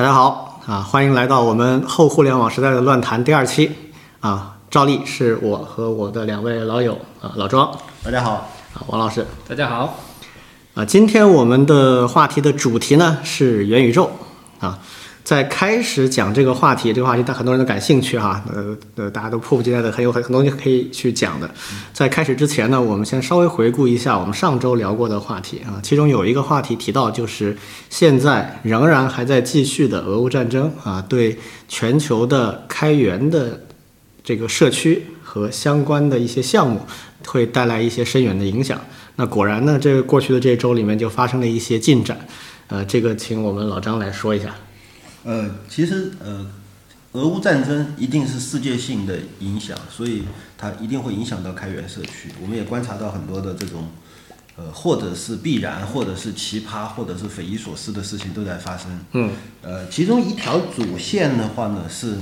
大家好啊，欢迎来到我们后互联网时代的乱谈第二期啊。照例是我和我的两位老友啊，老庄大家好，啊，王老师大家好，啊。今天我们的话题的主题呢是元宇宙啊。在开始讲这个话题，这个话题，但很多人都感兴趣哈，呃呃，大家都迫不及待的，很有很很多东西可以去讲的。在开始之前呢，我们先稍微回顾一下我们上周聊过的话题啊，其中有一个话题提到，就是现在仍然还在继续的俄乌战争啊，对全球的开源的这个社区和相关的一些项目会带来一些深远的影响。那果然呢，这个过去的这周里面就发生了一些进展，呃，这个请我们老张来说一下。呃，其实呃，俄乌战争一定是世界性的影响，所以它一定会影响到开源社区。我们也观察到很多的这种，呃，或者是必然，或者是奇葩，或者是匪夷所思的事情都在发生。嗯。呃，其中一条主线的话呢是，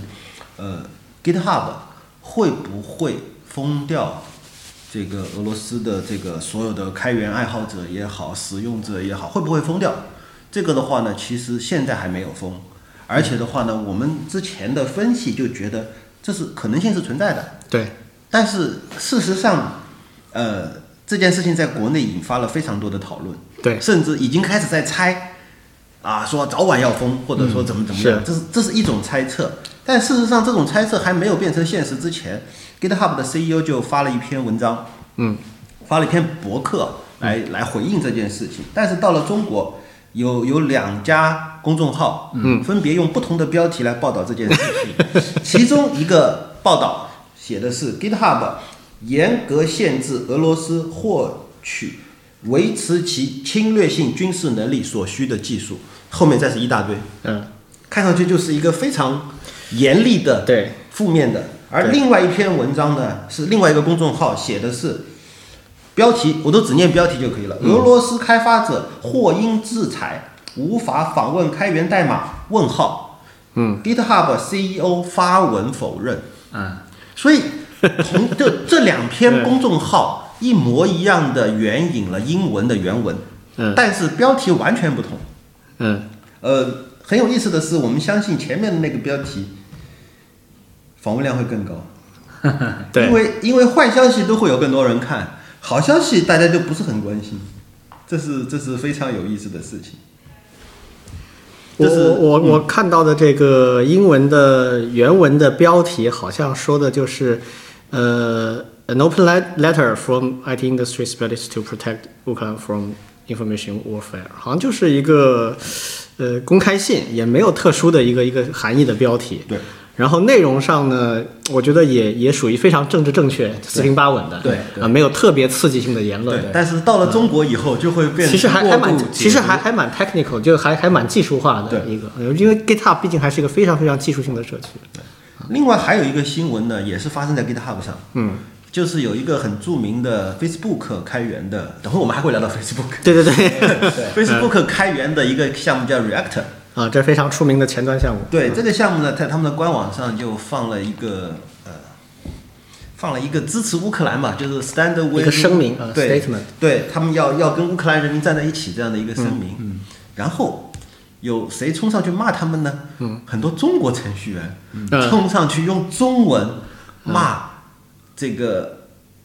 呃，GitHub 会不会封掉这个俄罗斯的这个所有的开源爱好者也好，使用者也好，会不会封掉？这个的话呢，其实现在还没有封。而且的话呢，我们之前的分析就觉得这是可能性是存在的。对。但是事实上，呃，这件事情在国内引发了非常多的讨论。对。甚至已经开始在猜，啊，说早晚要封，或者说怎么怎么样，这是这是一种猜测。但事实上，这种猜测还没有变成现实之前，GitHub 的 CEO 就发了一篇文章，嗯，发了一篇博客来来回应这件事情。但是到了中国。有有两家公众号，嗯，分别用不同的标题来报道这件事情。其中一个报道写的是 GitHub 严格限制俄罗斯获取维持其侵略性军事能力所需的技术，后面再是一大堆，嗯，看上去就是一个非常严厉的对负面的。而另外一篇文章呢，是另外一个公众号写的是。标题我都只念标题就可以了。俄罗斯开发者或因制裁无法访问开源代码？问号。嗯，GitHub CEO 发文否认。嗯，所以从这这两篇公众号一模一样的援引了英文的原文，嗯，但是标题完全不同。嗯，呃，很有意思的是，我们相信前面的那个标题访问量会更高。对，因为因为坏消息都会有更多人看。好消息大家就不是很关心，这是这是非常有意思的事情。我我我看到的这个英文的原文的标题好像说的就是，呃，an open letter from IT industry specialists to protect Ukraine from information warfare，好像就是一个呃公开信，也没有特殊的一个一个含义的标题。对。然后内容上呢，我觉得也也属于非常政治正确、四平八稳的，对啊，没有特别刺激性的言论。但是到了中国以后，就会变其实还还蛮，其实还还蛮 technical，就还还蛮技术化的一个，因为 GitHub 毕竟还是一个非常非常技术性的社区。另外还有一个新闻呢，也是发生在 GitHub 上，嗯，就是有一个很著名的 Facebook 开源的，等会我们还会聊到 Facebook，对对对，Facebook 开源的一个项目叫 Reactor。啊，这非常出名的前端项目。对这个项目呢，在他们的官网上就放了一个呃，放了一个支持乌克兰嘛，就是 stand with 一个声明啊，statement，对他们要要跟乌克兰人民站在一起这样的一个声明。嗯。然后有谁冲上去骂他们呢？嗯。很多中国程序员冲上去用中文骂这个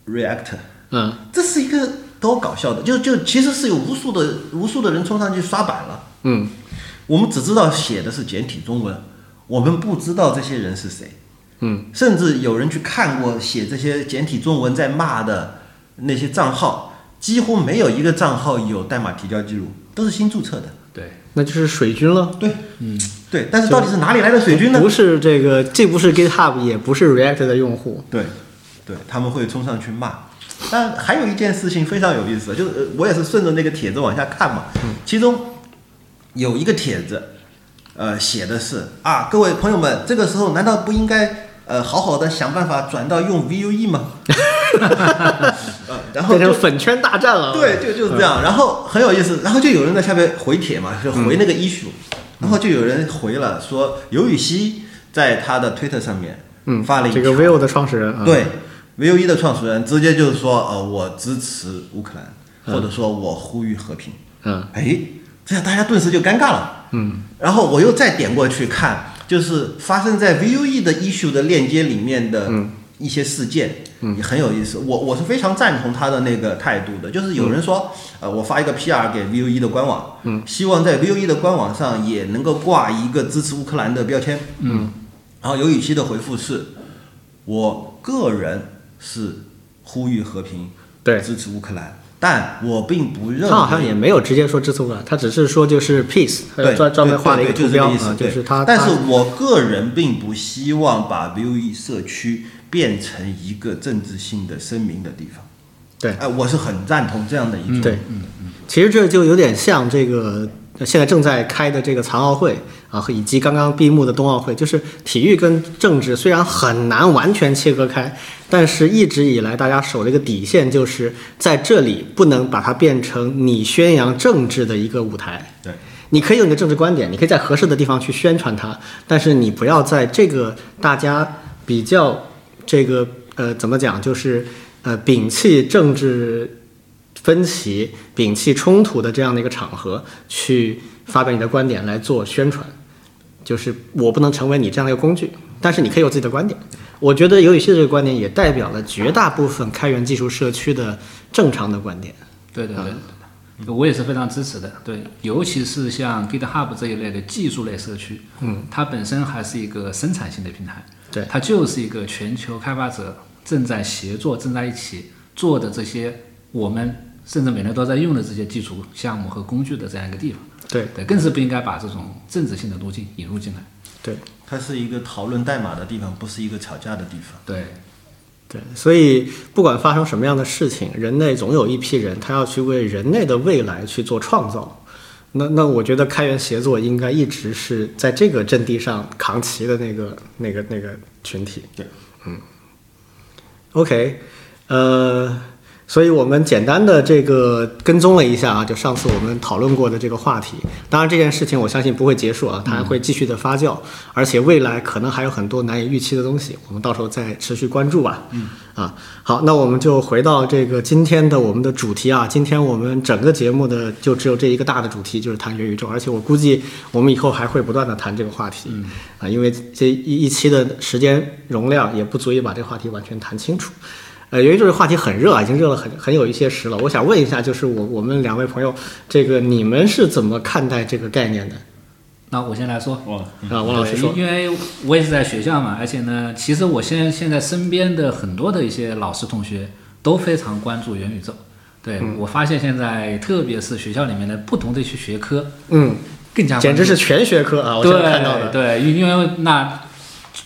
Reactor。嗯。这是一个多搞笑的，就就其实是有无数的无数的人冲上去刷板了。嗯。我们只知道写的是简体中文，我们不知道这些人是谁。嗯，甚至有人去看过写这些简体中文在骂的那些账号，几乎没有一个账号有代码提交记录，都是新注册的。对，那就是水军了。对，嗯，对。但是到底是哪里来的水军呢？不是这个，既不是 GitHub，也不是 React 的用户。对，对，他们会冲上去骂。但还有一件事情非常有意思，就是我也是顺着那个帖子往下看嘛，其中。有一个帖子，呃，写的是啊，各位朋友们，这个时候难道不应该呃好好的想办法转到用 Vue 吗？然后就粉圈大战了。对，就就是这样。然后很有意思，然后就有人在下面回帖嘛，就回那个 issue，然后就有人回了说，刘禹锡在他的推特上面嗯发了一这个 Vue 的创始人，对，Vue 的创始人直接就是说，呃，我支持乌克兰，或者说我呼吁和平。嗯，哎。这样大家顿时就尴尬了。嗯，然后我又再点过去看，就是发生在 Vue 的 issue 的链接里面的一些事件，嗯。也很有意思。我我是非常赞同他的那个态度的，就是有人说，呃，我发一个 PR 给 Vue 的官网，嗯，希望在 Vue 的官网上也能够挂一个支持乌克兰的标签，嗯，然后刘禹锡的回复是，我个人是呼吁和平，对。支持乌克兰，但我并不认为他好像也没有直接说支持吧，他只是说就是 peace，对，专专门画了一个图标啊，就是这个意思对就是他。但是我个人并不希望把 Vue 社区变成一个政治性的声明的地方。对哎、我是很赞同这样的一种。对，其实这就有点像这个呃现在正在开的这个残奥会啊，和以及刚刚闭幕的冬奥会，就是体育跟政治虽然很难完全切割开，但是一直以来大家守了一个底线就是在这里不能把它变成你宣扬政治的一个舞台。对，你可以有你的政治观点，你可以在合适的地方去宣传它，但是你不要在这个大家比较这个呃怎么讲，就是呃摒弃政治分歧、摒弃冲突的这样的一个场合去发表你的观点来做宣传。就是我不能成为你这样的一个工具，但是你可以有自己的观点。我觉得尤禹锡的这个观点也代表了绝大部分开源技术社区的正常的观点。对，对，对的我也是非常支持的。对，尤其是像 GitHub 这一类的技术类社区，嗯，它本身还是一个生产性的平台，对它就是一个全球开发者正在协作、正在一起做的这些我们甚至每年都在用的这些基础项目和工具的这样一个地方。对对，更是不应该把这种政治性的路径引入进来。对它是一个讨论代码的地方，不是一个吵架的地方。对，对，所以不管发生什么样的事情，人类总有一批人，他要去为人类的未来去做创造。那那我觉得开源协作应该一直是在这个阵地上扛旗的那个那个那个群体。对，嗯。OK，呃，所以我们简单的这个跟踪了一下啊，就上次我们讨论过的这个话题。当然这件事情我相信不会结束啊，它还会继续的发酵，而且未来可能还有很多难以预期的东西，我们到时候再持续关注吧。嗯，啊，好，那我们就回到这个今天的我们的主题啊。今天我们整个节目的就只有这一个大的主题，就是谈元宇宙，而且我估计我们以后还会不断的谈这个话题。嗯，啊，因为这一一期的时间容量也不足以把这个话题完全谈清楚。呃，由于这个话题很热啊，已经热了很很有一些时了。我想问一下，就是我我们两位朋友，这个你们是怎么看待这个概念的？那我先来说。哇，啊，王老师说，因为我也是在学校嘛，而且呢，其实我现在现在身边的很多的一些老师同学都非常关注元宇宙。对、嗯我发现现在特别是学校里面的不同的一些学科，嗯，更加简直是全学科啊！我现对在看到的，对，因因为那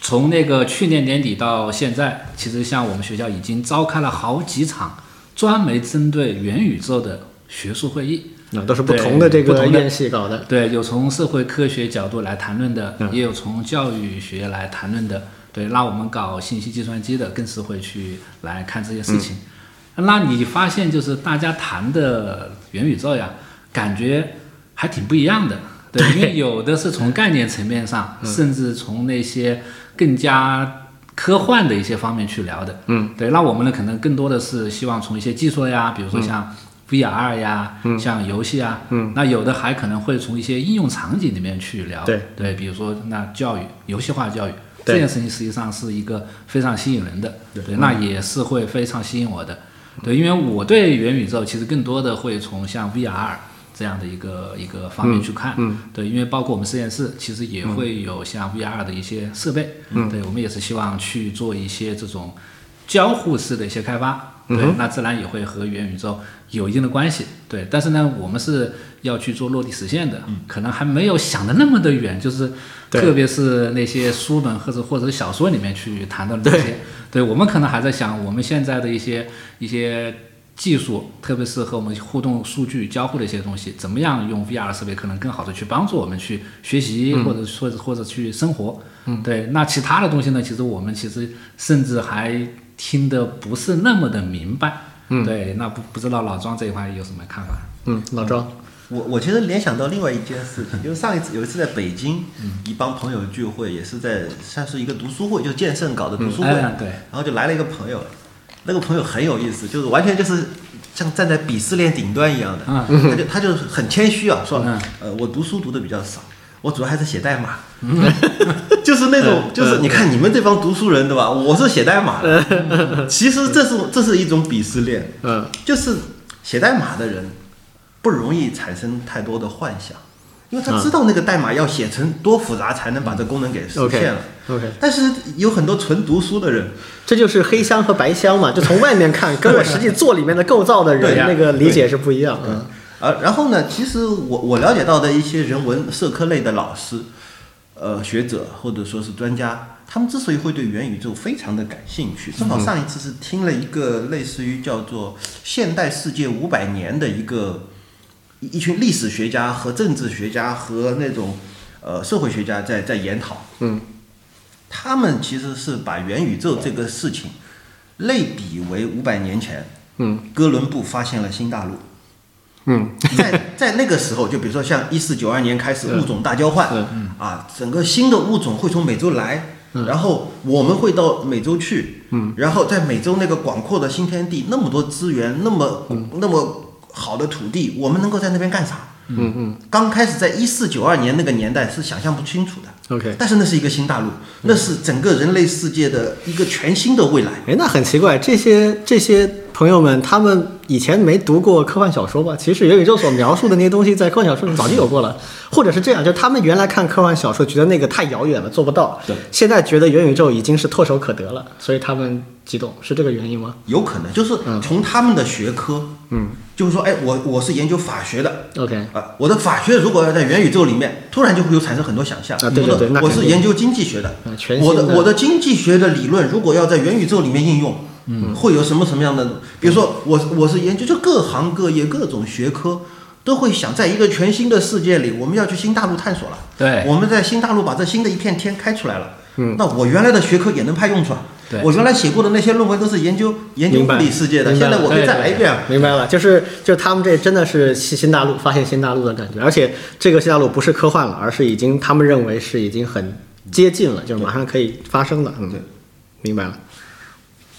从那个去年年底到现在，其实像我们学校已经召开了好几场专门针对元宇宙的学术会议。那都是不同的这个院系搞的。对，有从社会科学角度来谈论的，嗯也有从教育学来谈论的。对，那我们搞信息计算机的，更是会去来看这些事情。那你发现就是大家谈的元宇宙呀，感觉还挺不一样的。对，因为有的是从概念层面上，甚至从那些更加科幻的一些方面去聊的。嗯，对，那我们呢，可能更多的是希望从一些技术呀，比如说像 VR 呀，嗯像游戏啊，嗯，那有的还可能会从一些应用场景里面去聊。对对，比如说那教育，游戏化教育这件事情实际上是一个非常吸引人的。对，那也是会非常吸引我的。对，因为我对元宇宙其实更多的会从像 VR 这样的一个一个方面去看。嗯对，因为包括我们实验室其实也会有像 VR 的一些设备。嗯对，我们也是希望去做一些这种交互式的一些开发。对，那自然也会和元宇宙有一定的关系。对，但是呢，我们是要去做落地实现的，可能还没有想的那么的远，就是特别是那些书本或者或者小说里面去谈到的那些。对，我们可能还在想我们现在的一些一些技术，特别是和我们互动数据交互的一些东西，怎么样用 VR 设备可能更好的去帮助我们去学习，或者或者或者去生活。嗯，对。那其他的东西呢？其实我们其实甚至还听得不是那么的明白。嗯对。那不不知道老庄这一块有什么看法？嗯，老庄，我我其实联想到另外一件事情，就是上一次有一次在北京，一帮朋友聚会，也是在算是一个读书会，就是剑圣搞的读书会，哎，对，然后就来了一个朋友，那个朋友很有意思，就是完全就是像站在鄙视链顶端一样的，他就他就很谦虚啊，说嗯。呃我读书读的比较少，我主要还是写代码，就是那种就是你看你们这帮读书人对吧？我是写代码的，其实这是这是一种鄙视链，嗯。就是写代码的人不容易产生太多的幻想，因为他知道那个代码要写成多复杂才能把这功能给实现了。OK，但是有很多纯读书的人，这就是黑箱和白箱嘛，就从外面看，跟我实际做里面的构造的人那个理解是不一样。嗯啊，然后呢，其实我我了解到的一些人文社科类的老师，呃，学者或者说是专家，他们之所以会对元宇宙非常的感兴趣，正好上一次是听了一个类似于叫做《现代世界五百年》的一个一一群历史学家和政治学家和那种呃社会学家在在研讨，嗯，他们其实是把元宇宙这个事情类比为五百年前，嗯，哥伦布发现了新大陆。嗯。在在那个时候，就比如说像一四九二年开始物种大交换，嗯。啊，整个新的物种会从美洲来，嗯。然后我们会到美洲去，嗯。然后在美洲那个广阔的新天地，那么多资源，那么、那么好的土地，我们能够在那边干啥？嗯嗯刚开始在一四九二年那个年代是想象不清楚的，，OK。但是那是一个新大陆，那是整个人类世界的一个全新的未来。哎，那很奇怪，这些这些朋友们，他们以前没读过科幻小说吧？其实元宇宙所描述的那些东西，在科幻小说里早就有过了，或者是这样，就他们原来看科幻小说，觉得那个太遥远了，做不到。对，现在觉得元宇宙已经是唾手可得了，所以他们激动，是这个原因吗？有可能。就是从他们的学科，嗯，就是说，哎，我我是研究法学的，？OK，啊，我的法学如果要在元宇宙里面，突然就会有产生很多想象。啊对对对我是研究经济学的。啊，全新我的的。我的经济学的理论如果要在元宇宙里面应用，嗯，会有什么什么样的？比如说我我是研究就各行各业各种学科。都会想在一个全新的世界里，我们要去新大陆探索了。对我们在新大陆把这新的一片天开出来了。嗯，那我原来的学科也能派用处啊。对我原来写过的那些论文都是研究研究物理世界的，现在我可以再来一遍啊。明白了，就是就是他们这真的是新新大陆发现新大陆的感觉，而且这个新大陆不是科幻了，而是已经他们认为是已经很接近了，就是马上可以发生了。嗯对，明白了。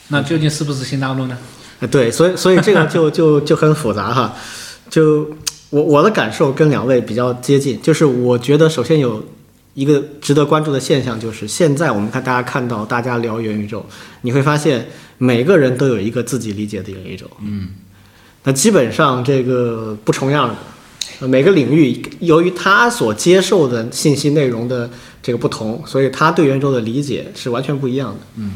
那究竟是不是新大陆呢？呃对，所以所以这个就 就就很复杂哈。就我我的感受跟两位比较接近，就是我觉得首先有一个值得关注的现象，就是现在我们看大家看到大家聊元宇宙，你会发现每个人都有一个自己理解的元宇宙。嗯，那基本上这个不重样的。呃每个领域由于他所接受的信息内容的这个不同，所以他对元宇宙的理解是完全不一样的。嗯，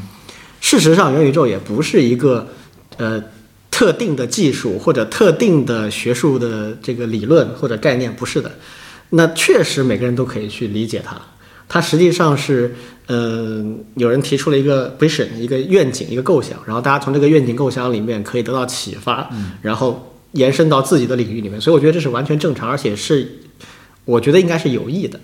事实上，元宇宙也不是一个呃特定的技术或者特定的学术的这个理论或者概念，不是的。那确实每个人都可以去理解它。它实际上是，呃，有人提出了一个 vision，一个愿景，一个构想，然后大家从这个愿景构想里面可以得到启发，然后延伸到自己的领域里面。所以我觉得这是完全正常，而且是我觉得应该是有益的。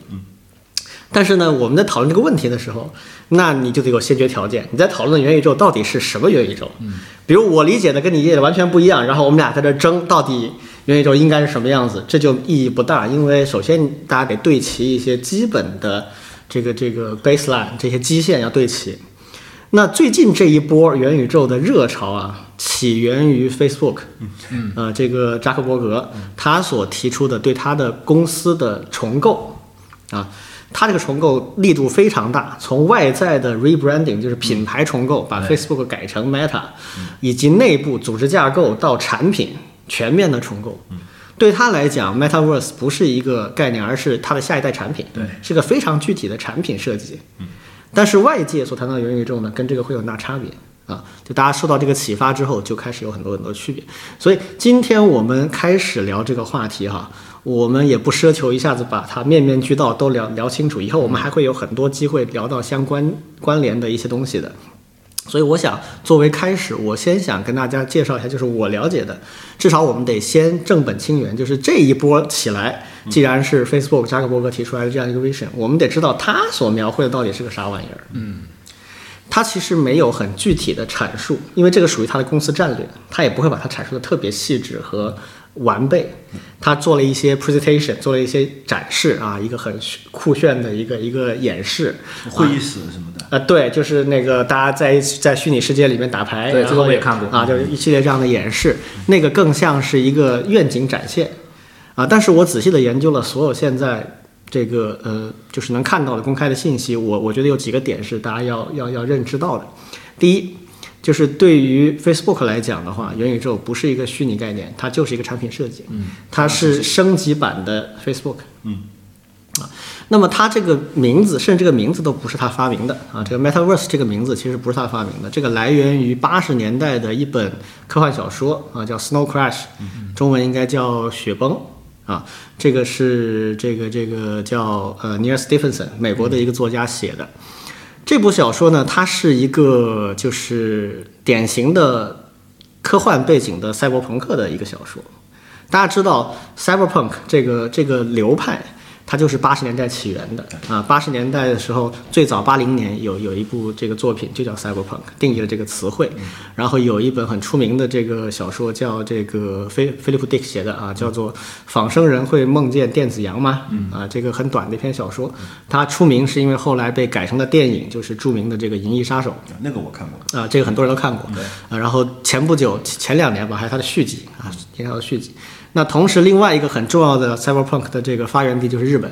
但是呢，我们在讨论这个问题的时候，那你就得有先决条件。你在讨论元宇宙到底是什么元宇宙？嗯，比如我理解的跟你理解的完全不一样，然后我们俩在这争到底元宇宙应该是什么样子，这就意义不大。因为首先大家得对齐一些基本的这个这个 baseline 这些基线要对齐。那最近这一波元宇宙的热潮啊，起源于 Facebook，嗯，呃，这个扎克伯格他所提出的对他的公司的重构，啊，他这个重构力度非常大，从外在的 rebranding 就是品牌重构，把 Facebook 改成 Meta，以及内部组织架构到产品全面的重构。对他来讲，Metaverse 不是一个概念，而是它的下一代产品，对，是个非常具体的产品设计。但是外界所谈到的元宇宙呢，跟这个会有很大差别啊！就大家受到这个启发之后，就开始有很多很多区别。所以今天我们开始聊这个话题哈，我们也不奢求一下子把它面面俱到都聊聊清楚，以后我们还会有很多机会聊到相关关联的一些东西的。所以我想作为开始，我先想跟大家介绍一下，就是我了解的，至少我们得先正本清源，就是这一波起来，既然是 Facebook 扎克伯格提出来的这样一个 vision，我们得知道他所描绘的到底是个啥玩意儿。嗯，他其实没有很具体的阐述，因为这个属于他的公司战略，他也不会把它阐述的特别细致和完备。他做了一些 presentation，做了一些展示啊，一个很酷炫的一个一个演示。会议室什么的。啊，对，就是那个大家在在虚拟世界里面打牌，对，这个我也看过啊，就是一系列这样的演示，那个更像是一个愿景展现啊。但是我仔细的研究了所有现在这个呃，就是能看到的公开的信息，我我觉得有几个点是大家要要要认知到的。第一，就是对于 Facebook 来讲的话，元宇宙不是一个虚拟概念，它就是一个产品设计，嗯，它是升级版的 Facebook，嗯。啊，那么它这个名字，甚至这个名字都不是它发明的啊。这个 Metaverse 这个名字其实不是它发明的，这个来源于八十年代的一本科幻小说啊，叫《Snow Crash》，中文应该叫《雪崩》啊。这个是这个这个叫呃 Neil Stephenson 美国的一个作家写的。这部小说呢，它是一个就是典型的科幻背景的赛博朋克的一个小说。大家知道赛博朋克这个这个流派。它就是八十年代起源的啊，八十年代的时候，最早八零年有有一部这个作品就叫 Cyberpunk，定义了这个词汇。然后有一本很出名的这个小说叫这个菲菲利普·迪克写的啊，叫做《仿生人会梦见电子羊吗》啊，这个很短的一篇小说。它出名是因为后来被改成了电影，就是著名的这个《银翼杀手》。那个我看过啊，这个很多人都看过。啊，然后前不久前两年吧，还有它的续集啊，也有续集。那同时，另外一个很重要的 cyberpunk 的这个发源地就是日本。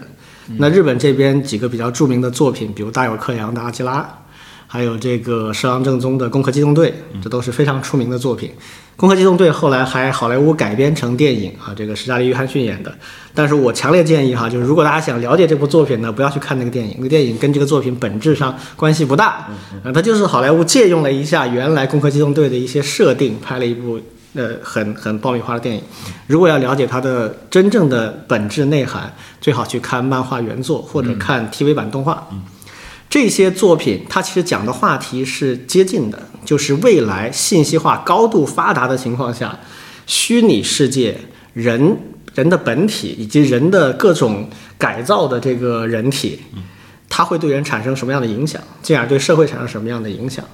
那日本这边几个比较著名的作品，比如大友克洋的《阿基拉》，还有这个石郎正宗的《攻壳机动队》，这都是非常出名的作品。《攻壳机动队》后来还好莱坞改编成电影啊，这个是加利·约翰逊演的。但是我强烈建议哈，就是如果大家想了解这部作品呢，不要去看那个电影，那个电影跟这个作品本质上关系不大。啊，它就是好莱坞借用了一下原来《攻壳机动队》的一些设定，拍了一部。呃，很很爆米花的电影，如果要了解它的真正的本质内涵，最好去看漫画原作或者看 TV 版动画。这些作品它其实讲的话题是接近的，就是未来信息化高度发达的情况下，虚拟世界人人的本体以及人的各种改造的这个人体，它会对人产生什么样的影响，进而对社会产生什么样的影响。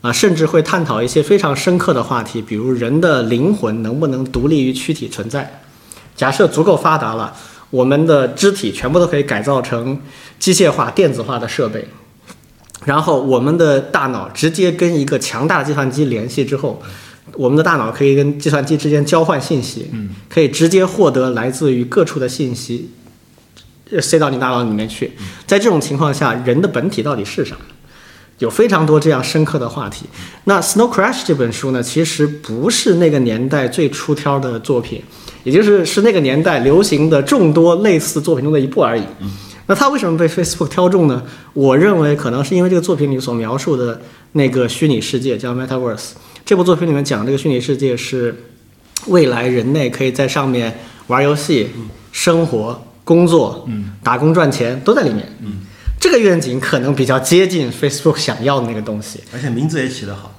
啊，甚至会探讨一些非常深刻的话题，比如人的灵魂能不能独立于躯体存在？假设足够发达了，我们的肢体全部都可以改造成机械化、电子化的设备，然后我们的大脑直接跟一个强大的计算机联系之后，我们的大脑可以跟计算机之间交换信息，可以直接获得来自于各处的信息，塞到你大脑里面去。在这种情况下，人的本体到底是啥？有非常多这样深刻的话题。那《Snow Crash》这本书呢，其实不是那个年代最出挑的作品，也就是是那个年代流行的众多类似作品中的一部而已。那它为什么被 Facebook 挑中呢？我认为可能是因为这个作品里所描述的那个虚拟世界叫 Metaverse。这部作品里面讲这个虚拟世界是未来人类可以在上面玩游戏、生活、工作、打工赚钱都在里面。这个愿景可能比较接近 Facebook 想要的那个东西，而且名字也起得好。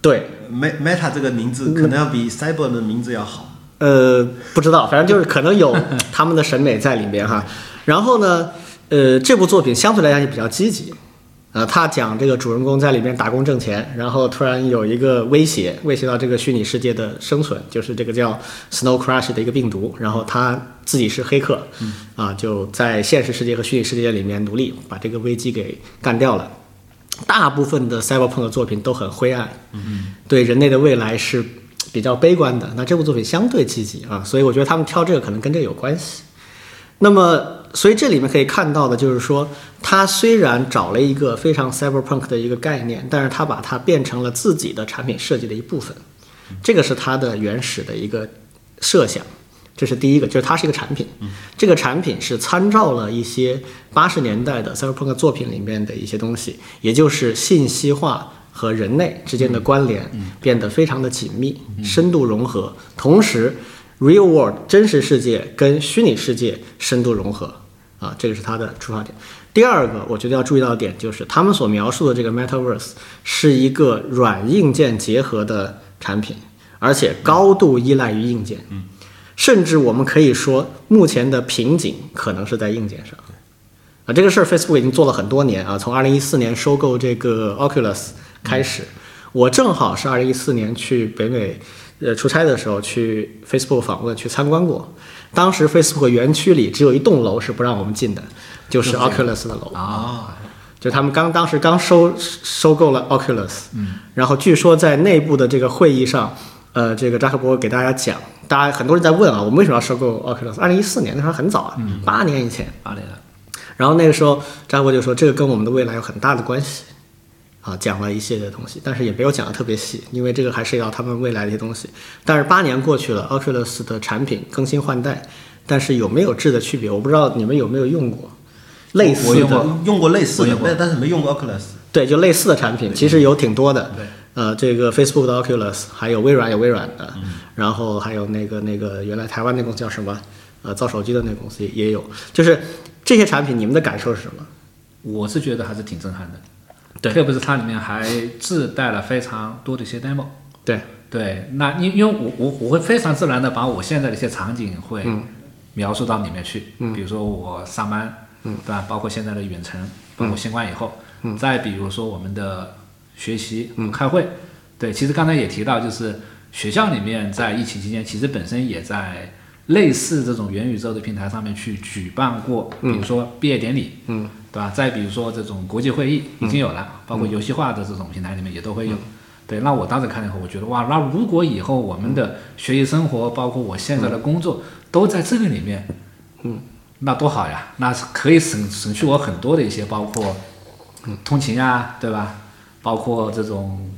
对，Meta 这个名字可能要比 Cyber 的名字要好。呃，不知道，反正就是可能有他们的审美在里面哈。然后呢，呃，这部作品相对来讲也比较积极。呃，他讲这个主人公在里面打工挣钱，然后突然有一个威胁，威胁到这个虚拟世界的生存，就是这个叫 Snow Crash 的一个病毒，然后他自己是黑客，啊，就在现实世界和虚拟世界里面努力把这个危机给干掉了。大部分的 Cyberpunk 作品都很灰暗，嗯对人类的未来是比较悲观的。那这部作品相对积极啊，所以我觉得他们挑这个可能跟这个有关系。那么。所以这里面可以看到的就是说，他虽然找了一个非常 cyberpunk 的一个概念，但是他把它变成了自己的产品设计的一部分，这个是他的原始的一个设想。这是第一个，就是它是一个产品，这个产品是参照了一些八十年代的 cyberpunk 作品里面的一些东西，也就是信息化和人类之间的关联变得非常的紧密、深度融合，同时 real world 真实世界跟虚拟世界深度融合。啊，这个是它的出发点。第二个，我觉得要注意到的点就是，他们所描述的这个 Metaverse 是一个软硬件结合的产品，而且高度依赖于硬件。嗯，甚至我们可以说，目前的瓶颈可能是在硬件上。啊，这个事儿 Facebook 已经做了很多年啊，从2014年收购这个 Oculus 开始，我正好是2014年去北美呃出差的时候去 Facebook 访问去参观过，当时 Facebook 园区里只有一栋楼是不让我们进的，就是 Oculus 的楼。啊，就他们刚当时刚收收购了 Oculus，嗯，然后据说在内部的这个会议上，呃，这个扎克伯格给大家讲，大家很多人在问啊，我们为什么要收购 Oculus？二零一四年那时候很早啊，八、年以前。八年了，然后那个时候扎克伯格就说这个跟我们的未来有很大的关系，啊，讲了一系列的东西，但是也没有讲的特别细，因为这个还是要他们未来的一些东西。但是八年过去了，Oculus 的产品更新换代，但是有没有质的区别，我不知道你们有没有用过类似的我用过用过类似的但但是没用过 Oculus。对，就类似的产品，其实有挺多的。对，呃，这个 Facebook 的 Oculus，还有微软有微软的，然后还有那个那个原来台湾那公司叫什么？呃，造手机的那个公司也也有。就是这些产品，你们的感受是什么？我是觉得还是挺震撼的，对。特别是它里面还自带了非常多的一些 demo。对，对，那因因为我我我会非常自然的把我现在的一些场景会嗯描述到里面去，嗯。比如说我上班，嗯对吧？包括现在的远程，包括新冠以后，嗯。再比如说我们的学习、嗯开会，对，其实刚才也提到，就是学校里面在疫情期间，其实本身也在类似这种元宇宙的平台上面去举办过，比如说毕业典礼，嗯，对吧？再比如说这种国际会议已经有了，包括游戏化的这种平台里面也都会有。对，那我当时看了以后，我觉得哇，那如果以后我们的学习生活，包括我现在的工作，都在这个里面，嗯，那多好呀！那是可以省省去我很多的一些，包括通勤啊，对吧？包括这种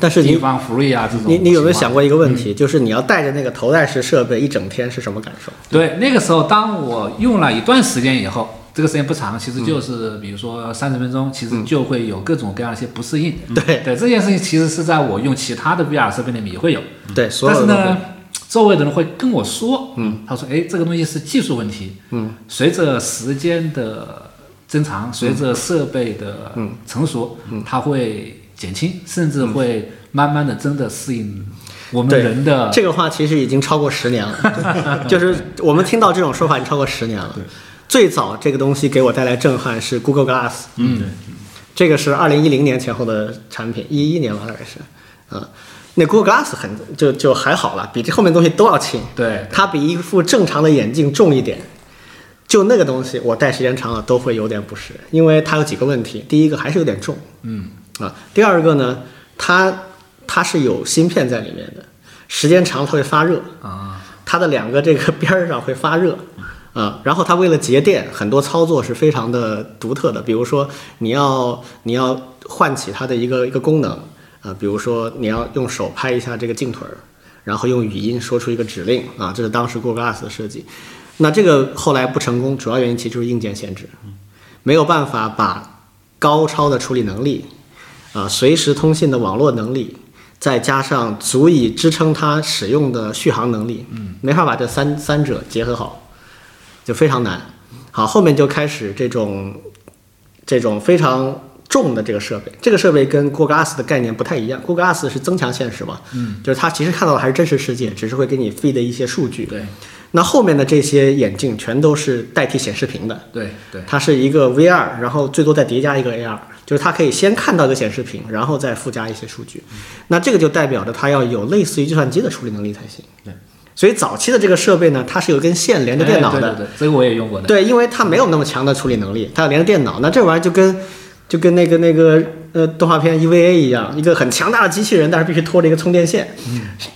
但是你方福利啊，这种你你有没有想过一个问题，就是你要带着那个头戴式设备一整天是什么感受？对，那个时候当我用了一段时间以后，这个时间不长，其实就是比如说三十分钟，其实就会有各种各样的一些不适应。对。对，这件事情其实是在我用其他的 VR 设备里面也会有，对，但是呢，周围的人会跟我说，嗯，他说，哎，这个东西是技术问题，嗯，随着时间的增长，随着设备的成熟，嗯，它会减轻，甚至会慢慢的真的适应我们人的这个话其实已经超过十年了，就是我们听到这种说法已经超过十年了。最早这个东西给我带来震撼是 Google Glass，嗯，这个是二零一零年前后的产品，一一年吧大概是，嗯，那 Google Glass 很就就还好了，比这后面东西都要轻，对。它比一副正常的眼镜重一点。就那个东西，我戴时间长了都会有点不适，因为它有几个问题。第一个还是有点重，嗯。啊，第二个呢，它它是有芯片在里面的，时间长了它会发热，啊，它的两个这个边儿上会发热，啊，然后它为了节电，很多操作是非常的独特的，比如说你要你要唤起它的一个一个功能，啊，比如说你要用手拍一下这个镜腿儿，然后用语音说出一个指令，啊，这是当时 Google Glass 的设计。那这个后来不成功，主要原因其实就是硬件限制，没有办法把高超的处理能力，啊，随时通信的网络能力，再加上足以支撑它使用的续航能力，嗯，没法把这三三者结合好，就非常难。好，后面就开始这种这种非常重的这个设备，这个设备跟 Google Glass 的概念不太一样。Google Glass 是增强现实嘛，嗯，就是它其实看到的还是真实世界，只是会给你 feed 一些数据。对那后面的这些眼镜全都是代替显示屏的，对对，它是一个 VR，然后最多再叠加一个 AR，就是它可以先看到一个显示屏，然后再附加一些数据。那这个就代表着它要有类似于计算机的处理能力才行。对，所以早期的这个设备呢，它是有根线连着电脑的，哎对对对，这个我也用过的。对，因为它没有那么强的处理能力，它要连着电脑。那这玩意儿就跟就跟那个那个呃动画片 EVA 一样，一个很强大的机器人，但是必须拖着一个充电线，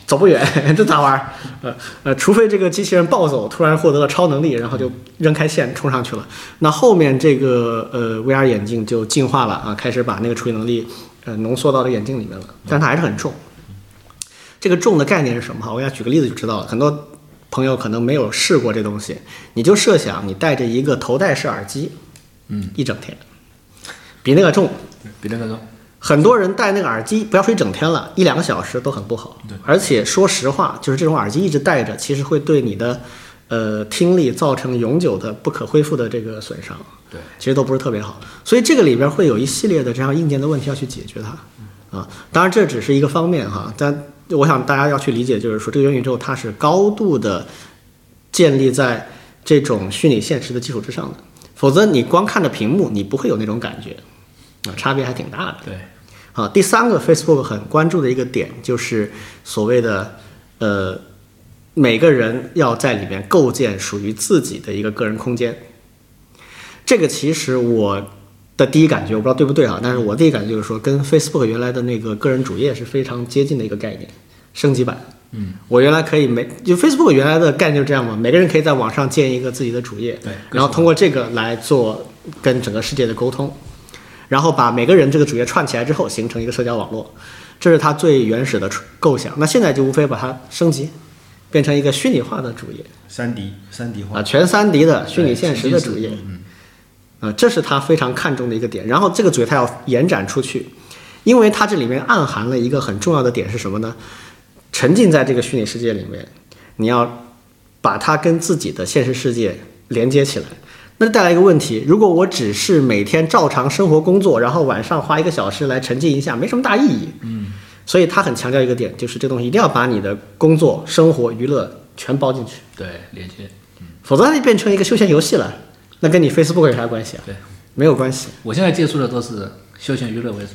走不远，这咋玩儿？呃呃，除非这个机器人暴走，突然获得了超能力，然后就扔开线冲上去了。那后面这个呃 VR 眼镜就进化了啊，开始把那个处理能力呃浓缩到这眼镜里面了，但它还是很重。这个重的概念是什么？哈，我给大家举个例子就知道了。很多朋友可能没有试过这东西，你就设想你戴着一个头戴式耳机，嗯，一整天，比那个重。比那个重。很多人戴那个耳机，不要说一整天了，一两个小时都很不好。对，而且说实话，就是这种耳机一直戴着，其实会对你的呃听力造成永久的不可恢复的这个损伤。对，其实都不是特别好。所以这个里边会有一系列的这样硬件的问题要去解决它。啊，当然这只是一个方面哈，但我想大家要去理解，就是说这个元宇宙它是高度的建立在这种虚拟现实的基础之上的，否则你光看着屏幕，你不会有那种感觉，啊，差别还挺大的。对，好，第三个 Facebook 很关注的一个点就是所谓的呃，每个人要在里面构建属于自己的一个个人空间。这个其实我的第一感觉，我不知道对不对啊，但是我第一感觉就是说，跟 Facebook 原来的那个个人主页是非常接近的一个概念，升级版。嗯，我原来可以每就 Facebook 原来的概念就这样嘛，每个人可以在网上建一个自己的主页，对然后通过这个来做跟整个世界的沟通，然后把每个人这个主页串起来之后，形成一个社交网络，这是它最原始的构想。那现在就无非把它升级，变成一个虚拟化的主页三 D 三 D 化啊，全三 D 的虚拟现实的主页，嗯，啊，这是他非常看重的一个点。然后这个主页它要延展出去，因为它这里面暗含了一个很重要的点是什么呢？沉浸在这个虚拟世界里面，你要把它跟自己的现实世界连接起来。那带来一个问题：如果我只是每天照常生活工作，然后晚上花一个小时来沉浸一下，没什么大意义。嗯，所以他很强调一个点，就是这东西一定要把你的工作、生活、娱乐全包进去，对，连接。否则它就变成一个休闲游戏了。那跟你 Facebook 有啥关系啊？对，没有关系我现在接触的都是休闲娱乐为主，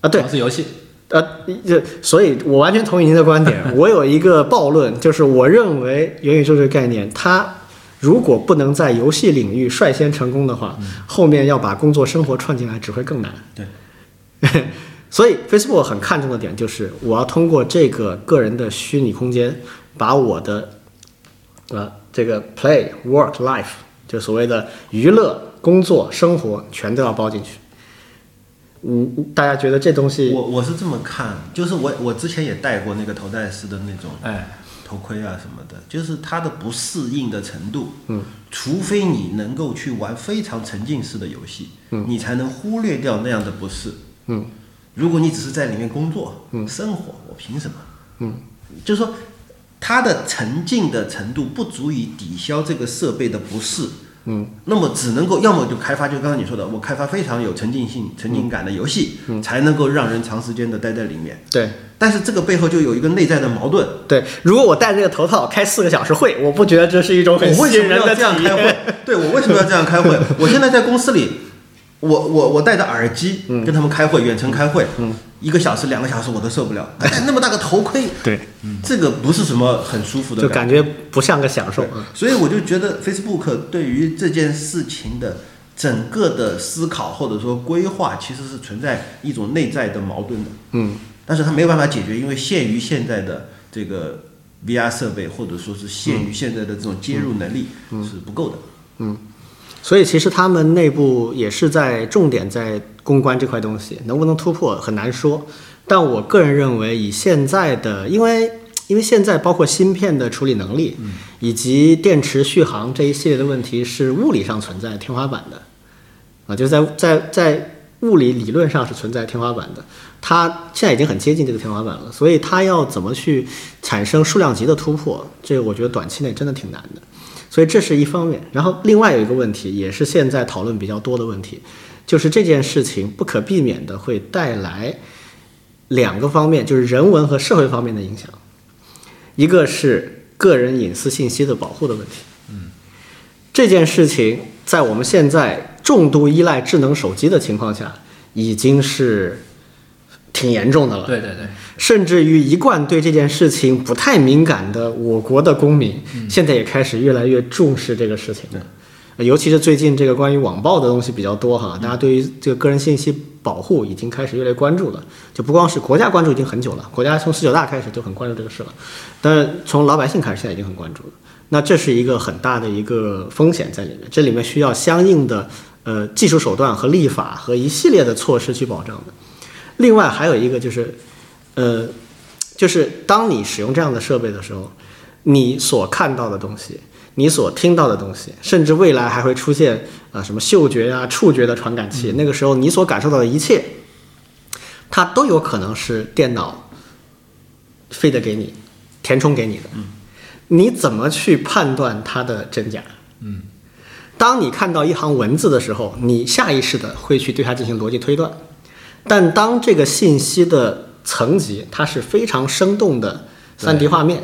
啊。对是游戏。呃，这，所以我完全同意您的观点。我有一个暴论，就是我认为元宇宙这个概念，它如果不能在游戏领域率先成功的话，后面要把工作生活串进来只会更难。对，所以 Facebook 很看重的点就是，我要通过这个个人的虚拟空间，把我的呃这个 play、work、life，就所谓的娱乐、工作、生活全都要包进去。嗯，大家觉得这东西我我是这么看，就是我我之前也戴过那个头戴式的那种哎，头盔啊什么的，就是它的不适应的程度，嗯，除非你能够去玩非常沉浸式的游戏，嗯，你才能忽略掉那样的不适，嗯，如果你只是在里面工作，嗯，生活，我凭什么？嗯，就是说，它的沉浸的程度不足以抵消这个设备的不适。嗯，那么只能够要么就开发，就刚刚你说的，我开发非常有沉浸性、沉浸感的游戏，嗯才能够让人长时间的待在里面。对。但是这个背后就有一个内在的矛盾，对，如果我戴这个头套开四个小时会，我不觉得这是一种很我为什么吸引人的要这样体开会。？对我为什么要这样开会？我现在在公司里，我我我戴着耳机跟他们开会，远程开会，一个小时、两个小时我都受不了。戴那么大个头盔，对，这个不是什么很舒服的就感觉。不像个享受啊。所以我就觉得 Facebook 对于这件事情的整个的思考或者说规划，其实是存在一种内在的矛盾的。嗯，但是它没有办法解决，因为限于现在的这个 VR 设备，或者说是限于现在的这种接入能力是不够的。所以其实他们内部也是在重点在公关这块东西，能不能突破很难说。但我个人认为，以现在的，因为因为现在包括芯片的处理能力，以及电池续航这一系列的问题是物理上存在天花板的，啊，就是在在在物理理论上是存在天花板的。它现在已经很接近这个天花板了，所以它要怎么去产生数量级的突破，这个我觉得短期内真的挺难的。所以这是一方面，然后另外有一个问题，也是现在讨论比较多的问题，就是这件事情不可避免的会带来两个方面，就是人文和社会方面的影响。一个是个人隐私信息的保护的问题。嗯，这件事情在我们现在重度依赖智能手机的情况下，已经是挺严重的了。对对对，甚至于一贯对这件事情不太敏感的我国的公民，现在也开始越来越重视这个事情了。呃尤其是最近这个关于网暴的东西比较多哈，大家对于这个个人信息保护已经开始越来越关注了。就不光是国家关注已经很久了，国家从十九大开始就很关注这个事了，但是从老百姓开始现在已经很关注了。那这是一个很大的一个风险在里面，这里面需要相应的呃技术手段和立法和一系列的措施去保障的。另外还有一个就是，呃，就是当你使用这样的设备的时候，你所看到的东西，你所听到的东西，甚至未来还会出现啊、呃什么嗅觉呀、触觉的传感器，那个时候你所感受到的一切，它都有可能是电脑 feed 给你、填充给你的。你怎么去判断它的真假？嗯，当你看到一行文字的时候，你下意识的会去对它进行逻辑推断。但当这个信息的层级，它是非常生动的三 D 画面，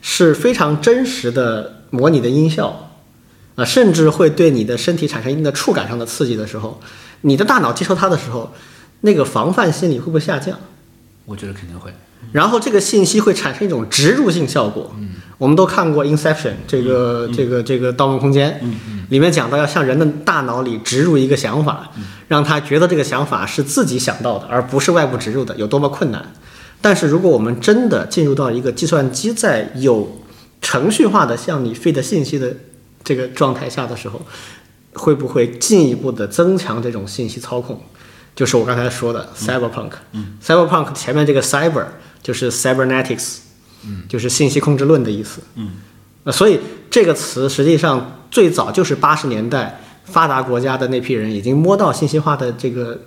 是非常真实的模拟的音效，啊，甚至会对你的身体产生一定的触感上的刺激的时候，你的大脑接受它的时候，那个防范心理会不会下降？我觉得肯定会。然后这个信息会产生一种植入性效果。嗯，我们都看过《Inception》这个、这个这个《盗梦空间》，嗯嗯，里面讲到要向人的大脑里植入一个想法，让他觉得这个想法是自己想到的，而不是外部植入的，有多么困难。但是如果我们真的进入到一个计算机在有程序化的向你 feed 信息的这个状态下的时候，会不会进一步的增强这种信息操控？就是我刚才说的 cyberpunk，嗯，cyberpunk 前面这个 cyber 就是 cybernetics，嗯，就是信息控制论的意思，嗯，呃，所以这个词实际上最早就是八十年代发达国家的那批人已经摸到信息化的这个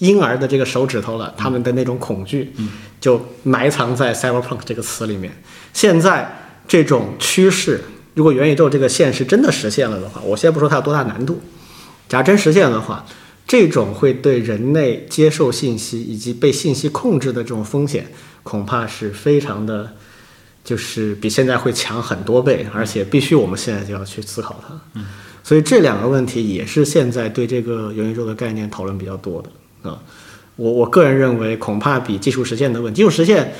婴儿的这个手指头了，他们的那种恐惧，就埋藏在 cyberpunk 这个词里面。现在这种趋势，如果元宇宙这个现实真的实现了的话，我先不说它有多大难度，假如真实现的话。这种会对人类接受信息以及被信息控制的这种风险，恐怕是非常的，就是比现在会强很多倍，而且必须我们现在就要去思考它。嗯，所以这两个问题也是现在对这个元宇宙的概念讨论比较多的啊。我我个人认为，恐怕比技术实现的问题，技术实现，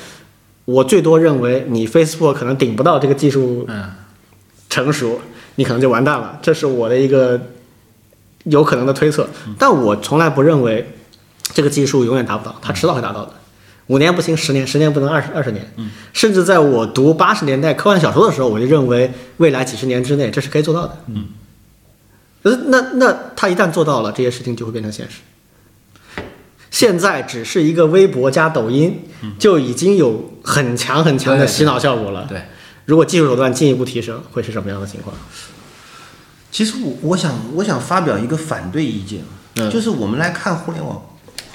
我最多认为你 Facebook 可能顶不到这个技术嗯成熟，你可能就完蛋了。这是我的一个。有可能的推测，但我从来不认为这个技术永远达不到，它迟早会达到的。五年不行，十年，十年不能二十二十年。甚至在我读八十年代科幻小说的时候，我就认为未来几十年之内这是可以做到的。嗯，那那那他一旦做到了，这些事情就会变成现实。现在只是一个微博加抖音，就已经有很强很强的洗脑效果了。对，如果技术手段进一步提升，会是什么样的情况？其实我我想我想发表一个反对意见，就是我们来看互联网，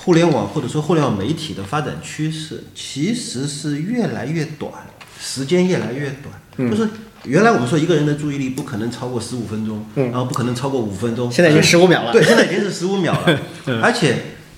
互联网或者说互联网媒体的发展趋势，其实是越来越短，时间越来越短。就是原来我们说一个人的注意力不可能超过十五分钟，然后不可能超过五分钟，现在已经十五秒了。对，现在已经是十五秒了，而且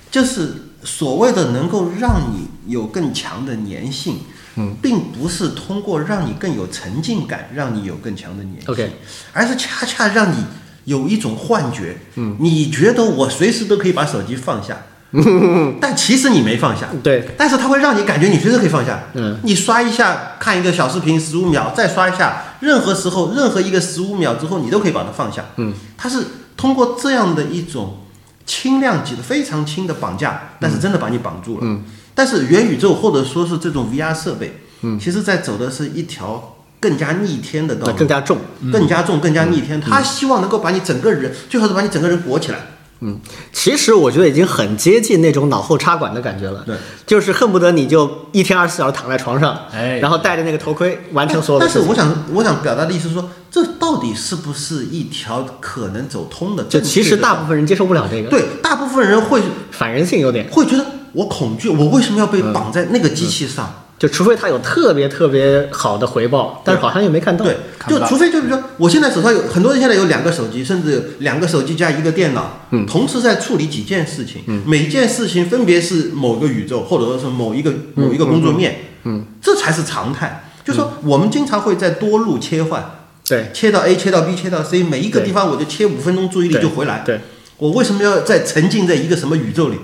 就是所谓的能够让你有更强的粘性。嗯，并不是通过让你更有沉浸感，让你有更强的粘性，OK，而是恰恰让你有一种幻觉，嗯，你觉得我随时都可以把手机放下，但其实你没放下，对，但是它会让你感觉你随时可以放下，嗯，你刷一下看一个小视频十五秒，再刷一下，任何时候任何一个十五秒之后，你都可以把它放下，嗯，它是通过这样的一种轻量级的非常轻的绑架，但是真的把你绑住了，嗯。但是元宇宙或者说是这种 VR 设备，嗯，其实在走的是一条更加逆天的道路，更加重，更加重，更加逆天。他希望能够把你整个人，最好是把你整个人裹起来。嗯，其实我觉得已经很接近那种脑后插管的感觉了。对，就是恨不得你就一天二十四小时躺在床上，哎，然后戴着那个头盔完成所有的事情。但是我想，我想表达的意思是说，这到底是不是一条可能走通的？就其实大部分人接受不了这个。对，大部分人会反人性有点，会觉得。我恐惧，我为什么要被绑在那个机器上？就除非他有特别特别好的回报，但是好像又没看到。对，就除非就比如说，我现在手上有很多人现在有两个手机，甚至两个手机加一个电脑，嗯，同时在处理几件事情，嗯，每件事情分别是某个宇宙，或者说是某一个某一个工作面，嗯，这才是常态。就说我们经常会在多路切换，对，切到 A，切到 B，切到 C，每一个地方我就切五分钟，注意力就回来。对，我为什么要在沉浸在一个什么宇宙里？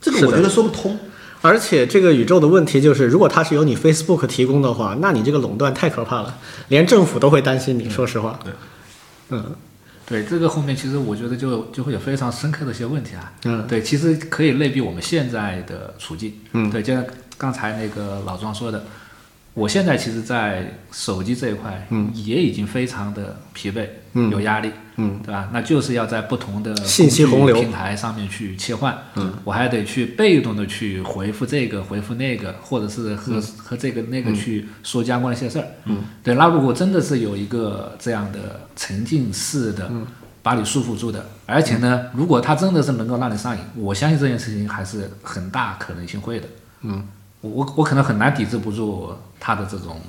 这个我觉得说不通，而且这个宇宙的问题就是，如果它是由你 Facebook 提供的话，那你这个垄断太可怕了，连政府都会担心你。说实话，对，嗯，对，这个后面其实我觉得就就会有非常深刻的一些问题啊。嗯，对，其实可以类比我们现在的处境。嗯，对，就像刚才那个老庄说的。我现在其实，在手机这一块，嗯，也已经非常的疲惫，嗯，有压力，嗯，对吧？那就是要在不同的信息洪流。平台上面去切换，嗯，我还得去被动的去回复这个，回复那个，或者是和和这个那个去说相关的一些事儿，嗯，对。那如果真的是有一个这样的沉浸式的，把你束缚住的，而且呢，如果它真的是能够让你上瘾，我相信这件事情还是很大可能性会的，嗯，我我可能很难抵制不住他的这种。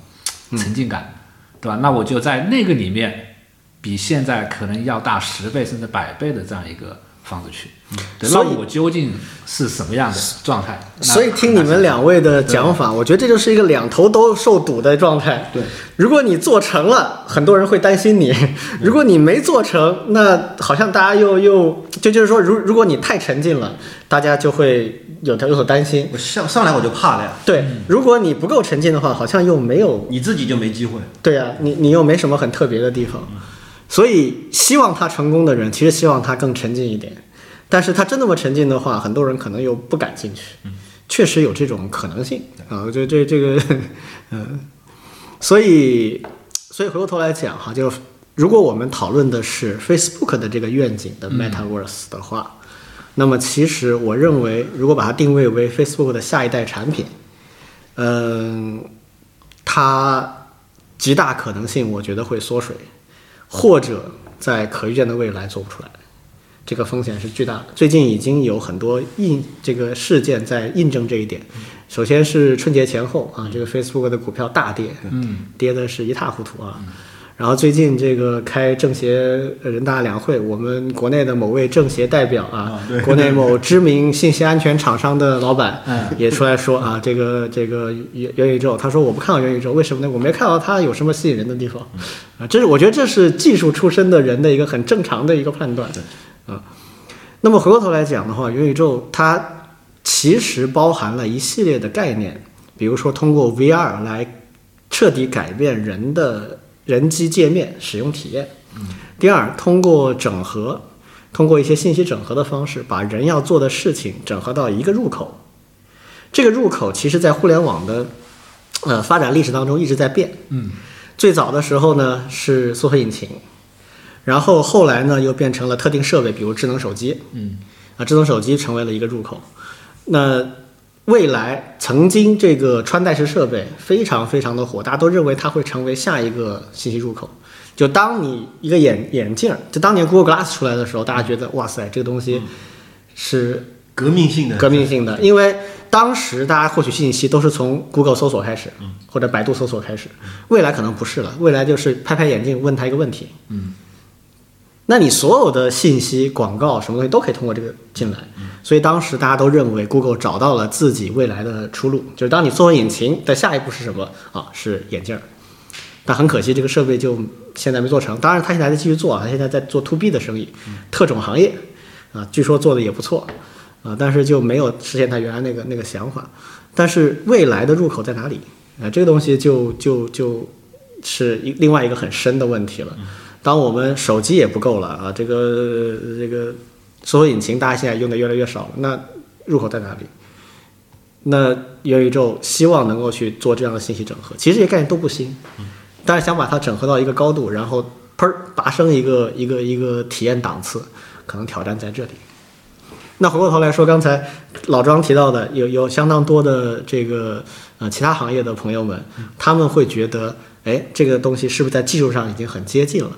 沉浸感，对吧？那我就在那个里面，比现在可能要大十倍甚至百倍的这样一个放出去，嗯那所以我究竟是什么样的状态？所以听你们两位的讲法，我觉得这就是一个两头都受堵的状态。对，如果你做成了，很多人会担心你；如果你没做成，那好像大家又又就就是说，如如果你太沉浸了，大家就会有有所担心。我上上来我就怕了呀，对，如果你不够沉浸的话，好像又没有你自己就没机会。对啊，你你又没什么很特别的地方，所以希望他成功的人，其实希望他更沉浸一点。但是他真那么沉浸的话，很多人可能又不敢进去，确实有这种可能性。啊。我觉得这这个，嗯，所以所以回过头来讲哈，就如果我们讨论的是 Facebook 的这个愿景的 Metaverse 的话，那么其实我认为，如果把它定位为 Facebook 的下一代产品，嗯，它极大可能性我觉得会缩水，或者在可预见的未来做不出来，这个风险是巨大的。最近已经有很多印这个事件在印证这一点。首先是春节前后啊，这个 Facebook 的股票大跌，嗯，跌的是一塌糊涂啊。然后最近这个开政协人大两会，我们国内的某位政协代表啊国内某知名信息安全厂商的老板嗯也出来说啊，这个这个元元宇宙，他说我不看好元宇宙，为什么呢？我没看到它有什么吸引人的地方啊，这是我觉得这是技术出身的人的一个很正常的一个判断啊。那么回过头来讲的话，元宇宙它其实包含了一系列的概念，比如说通过 VR 来彻底改变人的人机界面使用体验。第二，通过整合，通过一些信息整合的方式，把人要做的事情整合到一个入口。这个入口其实在互联网的呃发展历史当中一直在变。嗯，最早的时候呢是搜索引擎，然后后来呢又变成了特定设备，比如智能手机。嗯，啊，智能手机成为了一个入口。那未来曾经这个穿戴式设备非常非常的火，大家都认为它会成为下一个信息入口。就当你一个眼眼镜儿，就当年 Google Glass 出来的时候，大家觉得哇塞，这个东西是革命性的，革命性的，因为当时大家获取信息都是从 Google 搜索开始，或者百度搜索开始，未来可能不是了，未来就是拍拍眼镜问他一个问题，嗯，那你所有的信息、广告什么东西都可以通过这个进来，所以当时大家都认为 Google 找到了自己未来的出路，就是当你做完引擎的下一步是什么啊？是眼镜儿。但很可惜，这个设备就现在没做成。当然，他现在还在继续做，他现在在做 to B 的生意，特种行业啊，据说做的也不错啊，但是就没有实现他原来那个那个想法。但是未来的入口在哪里啊？这个东西就就就是一另外一个很深的问题了。当我们手机也不够了啊，这个这个搜索引擎大家现在用的越来越少了，那入口在哪里？那元宇宙希望能够去做这样的信息整合，其实这些概念都不新，但是想把它整合到一个高度，然后砰儿拔升一个一个一个体验档次，可能挑战在这里。那回过头来说，刚才老庄提到的，有有相当多的这个呃其他行业的朋友们，他们会觉得，哎，这个东西是不是在技术上已经很接近了？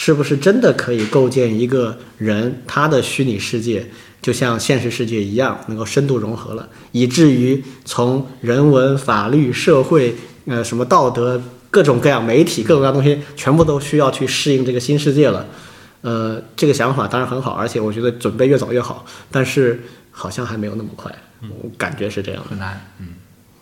是不是真的可以构建一个人他的虚拟世界，就像现实世界一样，能够深度融合了，以至于从人文、法律、社会，呃，什么道德，各种各样媒体，各种各样东西，全部都需要去适应这个新世界了。呃，这个想法当然很好，而且我觉得准备越早越好，但是好像还没有那么快，我感觉是这样的。很难，嗯，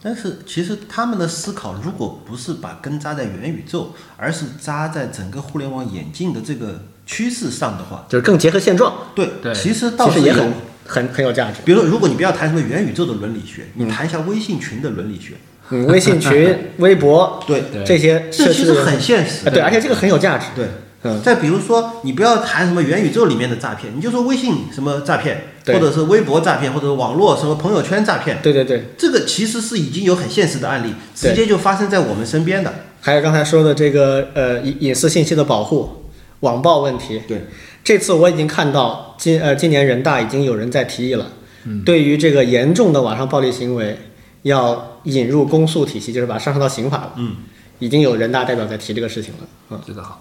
但是其实他们的思考，如果不是把根扎在元宇宙，而是扎在整个互联网演进的这个趋势上的话，就是更结合现状，对，对。其实倒是也很很很有价值。比如说，如果你不要谈什么元宇宙的伦理学，你谈一下微信群的伦理学，嗯，微信群、微博，对，这些这其实很现实啊，。对，而且这个很有价值。对，嗯，再比如说，你不要谈什么元宇宙里面的诈骗，你就说微信什么诈骗，或者是微博诈骗，或者是网络什么朋友圈诈骗，对对对，这个其实是已经有很现实的案例，直接就发生在我们身边的。还有刚才说的这个呃隐隐私信息的保护、网暴问题。对，这次我已经看到今呃今年人大已经有人在提议了，嗯。对于这个严重的网上暴力行为，要引入公诉体系，就是把它上升到刑法了。嗯，已经有人大代表在提这个事情了。嗯。这个好，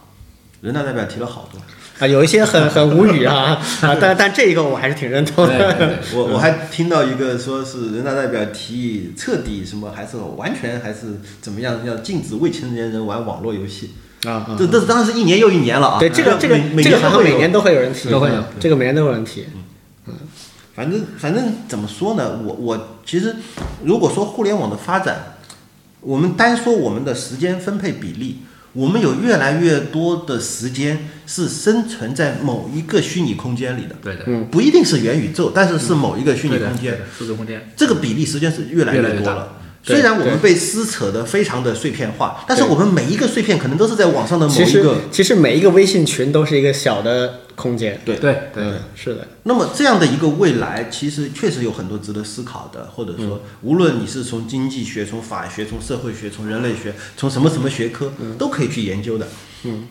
人大代表提了好多，啊，有一些很 很无语啊啊，但但这一个我还是挺认同的。对对，我我还听到一个说是人大代表提议彻底什么，还是完全还是怎么样，要禁止未成年人玩网络游戏。啊啊这这当然是一年又一年了啊。对，这个这个这个好像每年都会有人提，都会有嗯这个每年都有人提。嗯反正反正怎么说呢？我我其实如果说互联网的发展，我们单说我们的时间分配比例，我们有越来越多的时间是生存在某一个虚拟空间里的，对的，嗯。不一定是元宇宙，但是是某一个虚拟空间。数字空间，这个比例时间是越来越大多了。对虽然我们被撕扯的非常的碎片化，但是我们每一个碎片可能都是在网上的某其实一个。其实每一个微信群都是一个小的空间。对对对嗯，是的，那么这样的一个未来，其实确实有很多值得思考的，或者说，无论你是从经济学、从法学、从社会学、从人类学、从什么什么学科，都可以去研究的。嗯，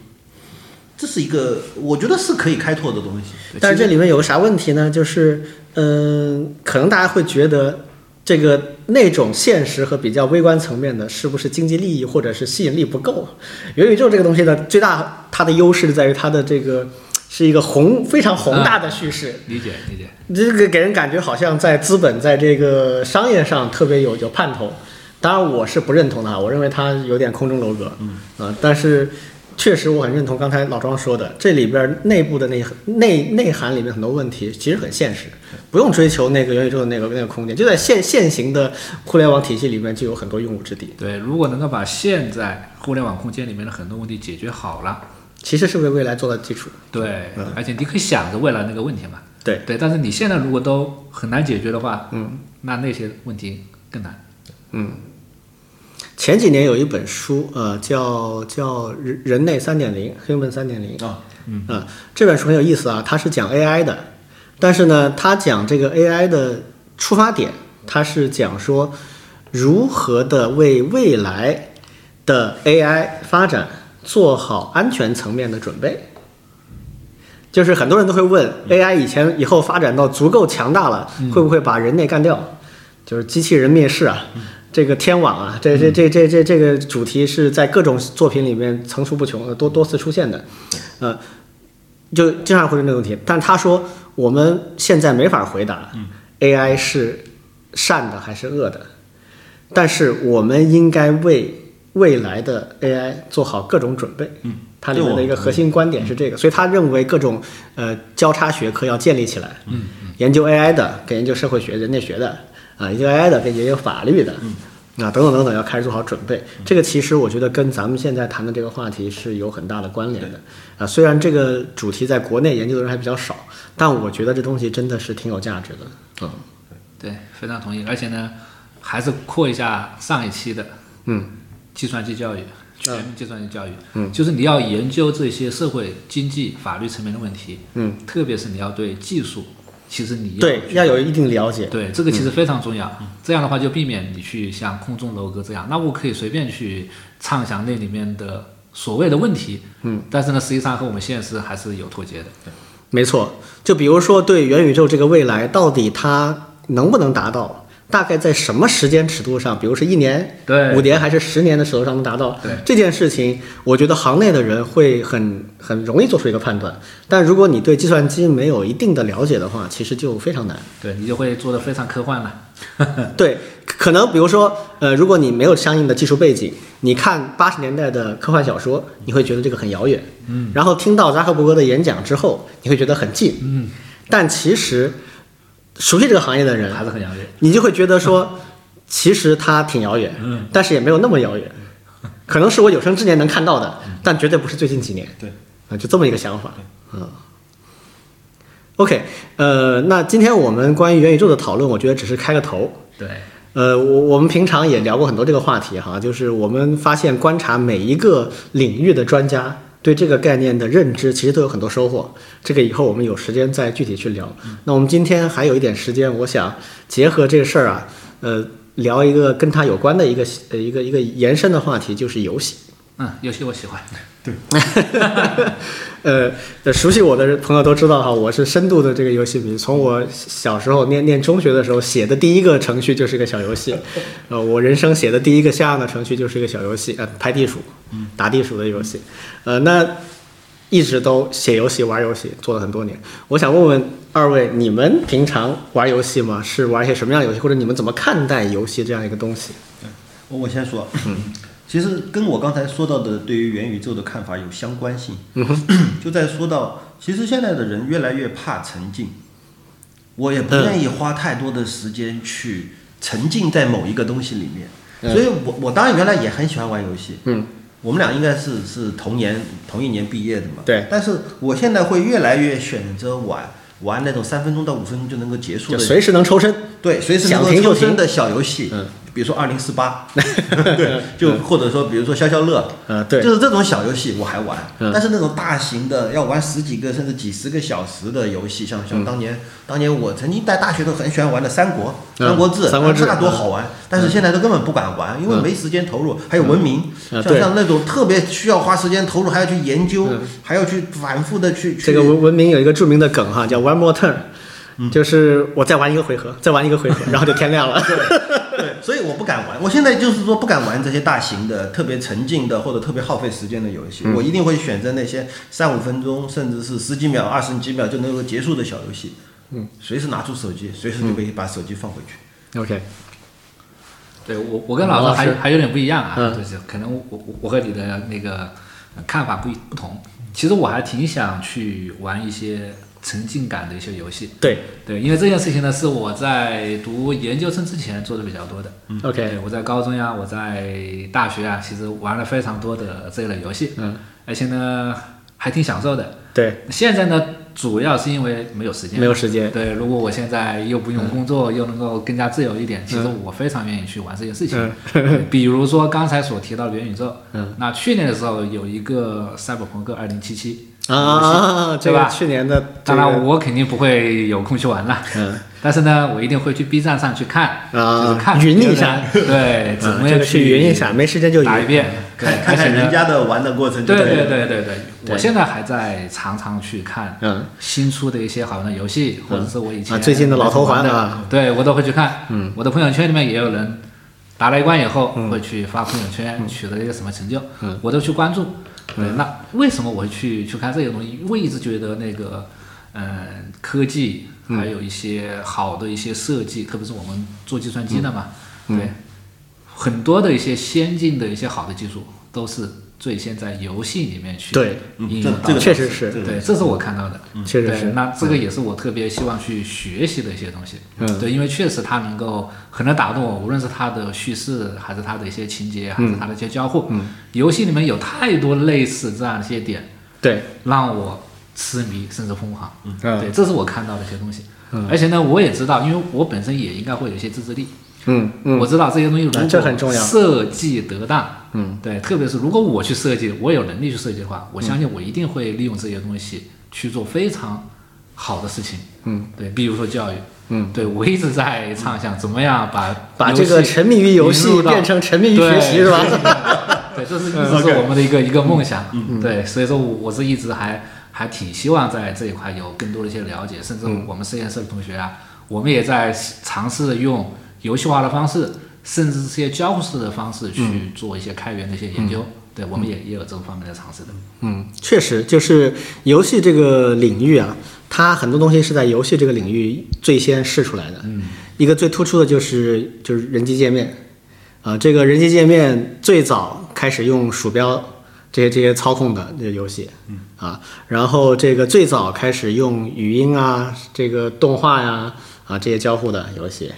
这是一个我觉得是可以开拓的东西。但是这里面有个啥问题呢？就是，嗯、可能大家会觉得这个那种现实和比较微观层面的，是不是经济利益或者是吸引力不够？元宇宙这个东西呢，最大它的优势在于它的这个是一个宏非常宏大的叙事。理解理解，这个给人感觉好像在资本在这个商业上特别有有盼头，当然我是不认同的啊，我认为它有点空中楼阁，嗯啊、但是确实我很认同刚才老庄说的，这里边内部的内内内涵里面很多问题其实很现实，不用追求那个元宇宙的那个那个空间，就在现现行的互联网体系里面就有很多用武之地，对，如果能够把现在互联网空间里面的很多问题解决好了，其实是为未来做了基础。对，而且你可以想着未来那个问题嘛，对。对，但是你现在如果都很难解决的话，嗯，那那些问题更难。前几年有一本书，呃，叫叫人人类三点零，Human 三点零。啊，嗯。这本书很有意思啊，它是讲 AI 的，但是呢，它讲这个 AI 的出发点，它是讲说如何的为未来的 AI 发展做好安全层面的准备。就是很多人都会问，AI 以前以后发展到足够强大了，会不会把人类干掉？就是机器人灭世啊，这个天网啊，这这这这这这个主题是在各种作品里面层出不穷的，多多次出现的，呃，就经常会问这个问题。但他说我们现在没法回答，AI 是善的还是恶的，但是我们应该为未来的 AI 做好各种准备。嗯，它里面的一个核心观点是这个，所以他认为各种呃交叉学科要建立起来。嗯，研究 AI 的跟研究社会学、人类学的啊，研究 AI 的跟研究法律的。啊，等等等等，要开始做好准备。这个其实我觉得跟咱们现在谈的这个话题是有很大的关联的。啊，虽然这个主题在国内研究的人还比较少，但我觉得这东西真的是挺有价值的。嗯对，非常同意。而且呢，还是扩一下上一期的，嗯，计算机教育，全面计算机教育，嗯，就是你要研究这些社会、经济、法律层面的问题，嗯，特别是你要对技术，其实你要对，要有一定了解。对，这个其实非常重要。这样的话就避免你去像空中楼阁这样，那我可以随便去畅想那里面的所谓的问题，嗯，但是呢，实际上和我们现实还是有脱节的。对没错，就比如说对元宇宙这个未来，到底它能不能达到？大概在什么时间尺度上，比如是一年、对五年还是十年的尺度上能达到？对这件事情，我觉得行内的人会很很容易做出一个判断。但如果你对计算机没有一定的了解的话，其实就非常难。对你就会做的非常科幻了。对，可能比如说，呃，如果你没有相应的技术背景，你看八十年代的科幻小说，你会觉得这个很遥远。嗯。然后听到扎克伯格的演讲之后，你会觉得很近。嗯。但其实，熟悉这个行业的人，还是很遥远。你就会觉得说，其实它挺遥远，嗯，但是也没有那么遥远，可能是我有生之年能看到的，但绝对不是最近几年。对，啊，就这么一个想法。嗯。OK，呃，那今天我们关于元宇宙的讨论，我觉得只是开个头。对，呃，我我们平常也聊过很多这个话题哈，就是我们发现观察每一个领域的专家对这个概念的认知，其实都有很多收获。这个以后我们有时间再具体去聊。那我们今天还有一点时间，我想结合这个事儿啊，呃，聊一个跟它有关的一个呃一个一个延伸的话题，就是游戏。嗯，游戏我喜欢。呃，呃熟悉我的朋友都知道哈，我是深度的这个游戏迷。从我小时候念念中学的时候写的第一个程序就是一个小游戏，呃，我人生写的第一个像样的程序就是一个小游戏，呃，拍地鼠，打地鼠的游戏，呃，那一直都写游戏、玩游戏，做了很多年。我想问问二位，你们平常玩游戏吗？是玩一些什么样的游戏，或者你们怎么看待游戏这样一个东西？我我先说，其实跟我刚才说到的对于元宇宙的看法有相关性。就在说到，其实现在的人越来越怕沉浸，我也不愿意花太多的时间去沉浸在某一个东西里面。所以我我当然原来也很喜欢玩游戏。嗯，我们俩应该是是同年同一年毕业的嘛。对但是我现在会越来越选择玩玩那种三分钟到五分钟就能够结束的随时能抽身。对，随时能够抽身的小游戏，嗯比如说二零四八，对，就或者说比如说消消乐，嗯，对。就，是这种小游戏我还玩，嗯。但是那种大型的要玩十几个甚至几十个小时的游戏，像像当年、当年我曾经在大学都很喜欢玩的《三国》嗯。三国志》，三国志那多好玩，但是现在都根本不敢玩，因为嗯没时间投入。还有文明，像像那种特别需要花时间投入，还要去研究，嗯。还要去反复的去去这个文文明有一个著名的梗哈，叫 one more turn，、就是我再玩一个回合，再玩一个回合，然后就天亮了。对，所以我不敢玩。我现在就是说不敢玩这些大型的、特别沉浸的或者特别耗费时间的游戏。嗯我一定会选择那些三五分钟，甚至是十几秒、二十几秒就能够结束的小游戏。嗯，随时拿出手机，随时就可以把手机放回去。OK，对我，我跟老师师还还有点不一样啊，嗯就是可能我我我和你的那个呃看法不一不同。其实我还挺想去玩一些沉浸感的一些游戏，对。对，因为这件事情呢是我在读研究生之前做的比较多的。嗯，，OK，我在高中呀，我在大学啊，其实玩了非常多的这一类游戏，嗯，而且呢还挺享受的。对，现在呢，主要是因为没有时间，没有时间，对，如果我现在又不用工作，又能够更加自由一点，其实我非常愿意去玩这件事情。嗯。比如说刚才所提到的元宇宙，嗯，那去年的时候有一个《赛博朋克2077》啊，这个对吧去年的，当然这个我肯定不会有空去玩了，嗯。但是呢，我一定会去 B 站上去看，啊就是看云一下。对，怎啊，么样这个去云一下，没时间就云。打一遍，对，看看人家的玩的过程就对对。对对对，对我现在还在常常去看嗯。新出的一些好玩的游戏，或者是我以前啊最近的老头环的啊，对我都会去看。嗯，我的朋友圈里面也有人打了一关以后会去发朋友圈，取得一个什么成就，嗯。我都去关注。对，那为什么我会去去看这些东西？我一直觉得那个，嗯，科技嗯。还有一些好的一些设计，特别是我们做计算机的嘛，嗯。对，很多的一些先进的一些好的技术都是最先在游戏里面去对应用到的。这这个确实是对，这是我看到的。对，确实是，那这个也是我特别希望去学习的一些东西。嗯对，因为确实它能够很能打动我，无论是它的叙事，还是它的一些情节，还是它的一些交互。嗯游戏里面有太多类似这样的一些点，对，让我痴迷甚至疯狂。嗯对，这是我看到的一些东西。嗯而且呢，我也知道，因为我本身也应该会有一些自制力。嗯嗯。我知道这些东西如啊果这很重要。设计得当，嗯，对，特别是如果我去设计，我有能力去设计的话，我相信我一定会利用这些东西去做非常好的事情。嗯，对，比如说教育，嗯，对我一直在畅想怎么样把把这个沉迷于游戏变成沉迷于学习是吧？对，这是一直嗯是我们的一个一个梦想。嗯。对，所以说我我是一直还还挺希望在这一块有更多的一些了解，甚至嗯。我们实验室的同学啊，我们也在尝试用游戏化的方式，甚至是些交互式的方式去做一些开源的一些研究。对，我们也也有这种方面的尝试的。嗯，确实，就是游戏这个领域啊，它很多东西是在游戏这个领域最先试出来的。嗯，一个最突出的就是就是人机界面，啊、这个人机界面最早开始用鼠标这些这些操控的这个游戏，嗯。啊，然后这个最早开始用语音啊，这个动画呀啊这些交互的游戏，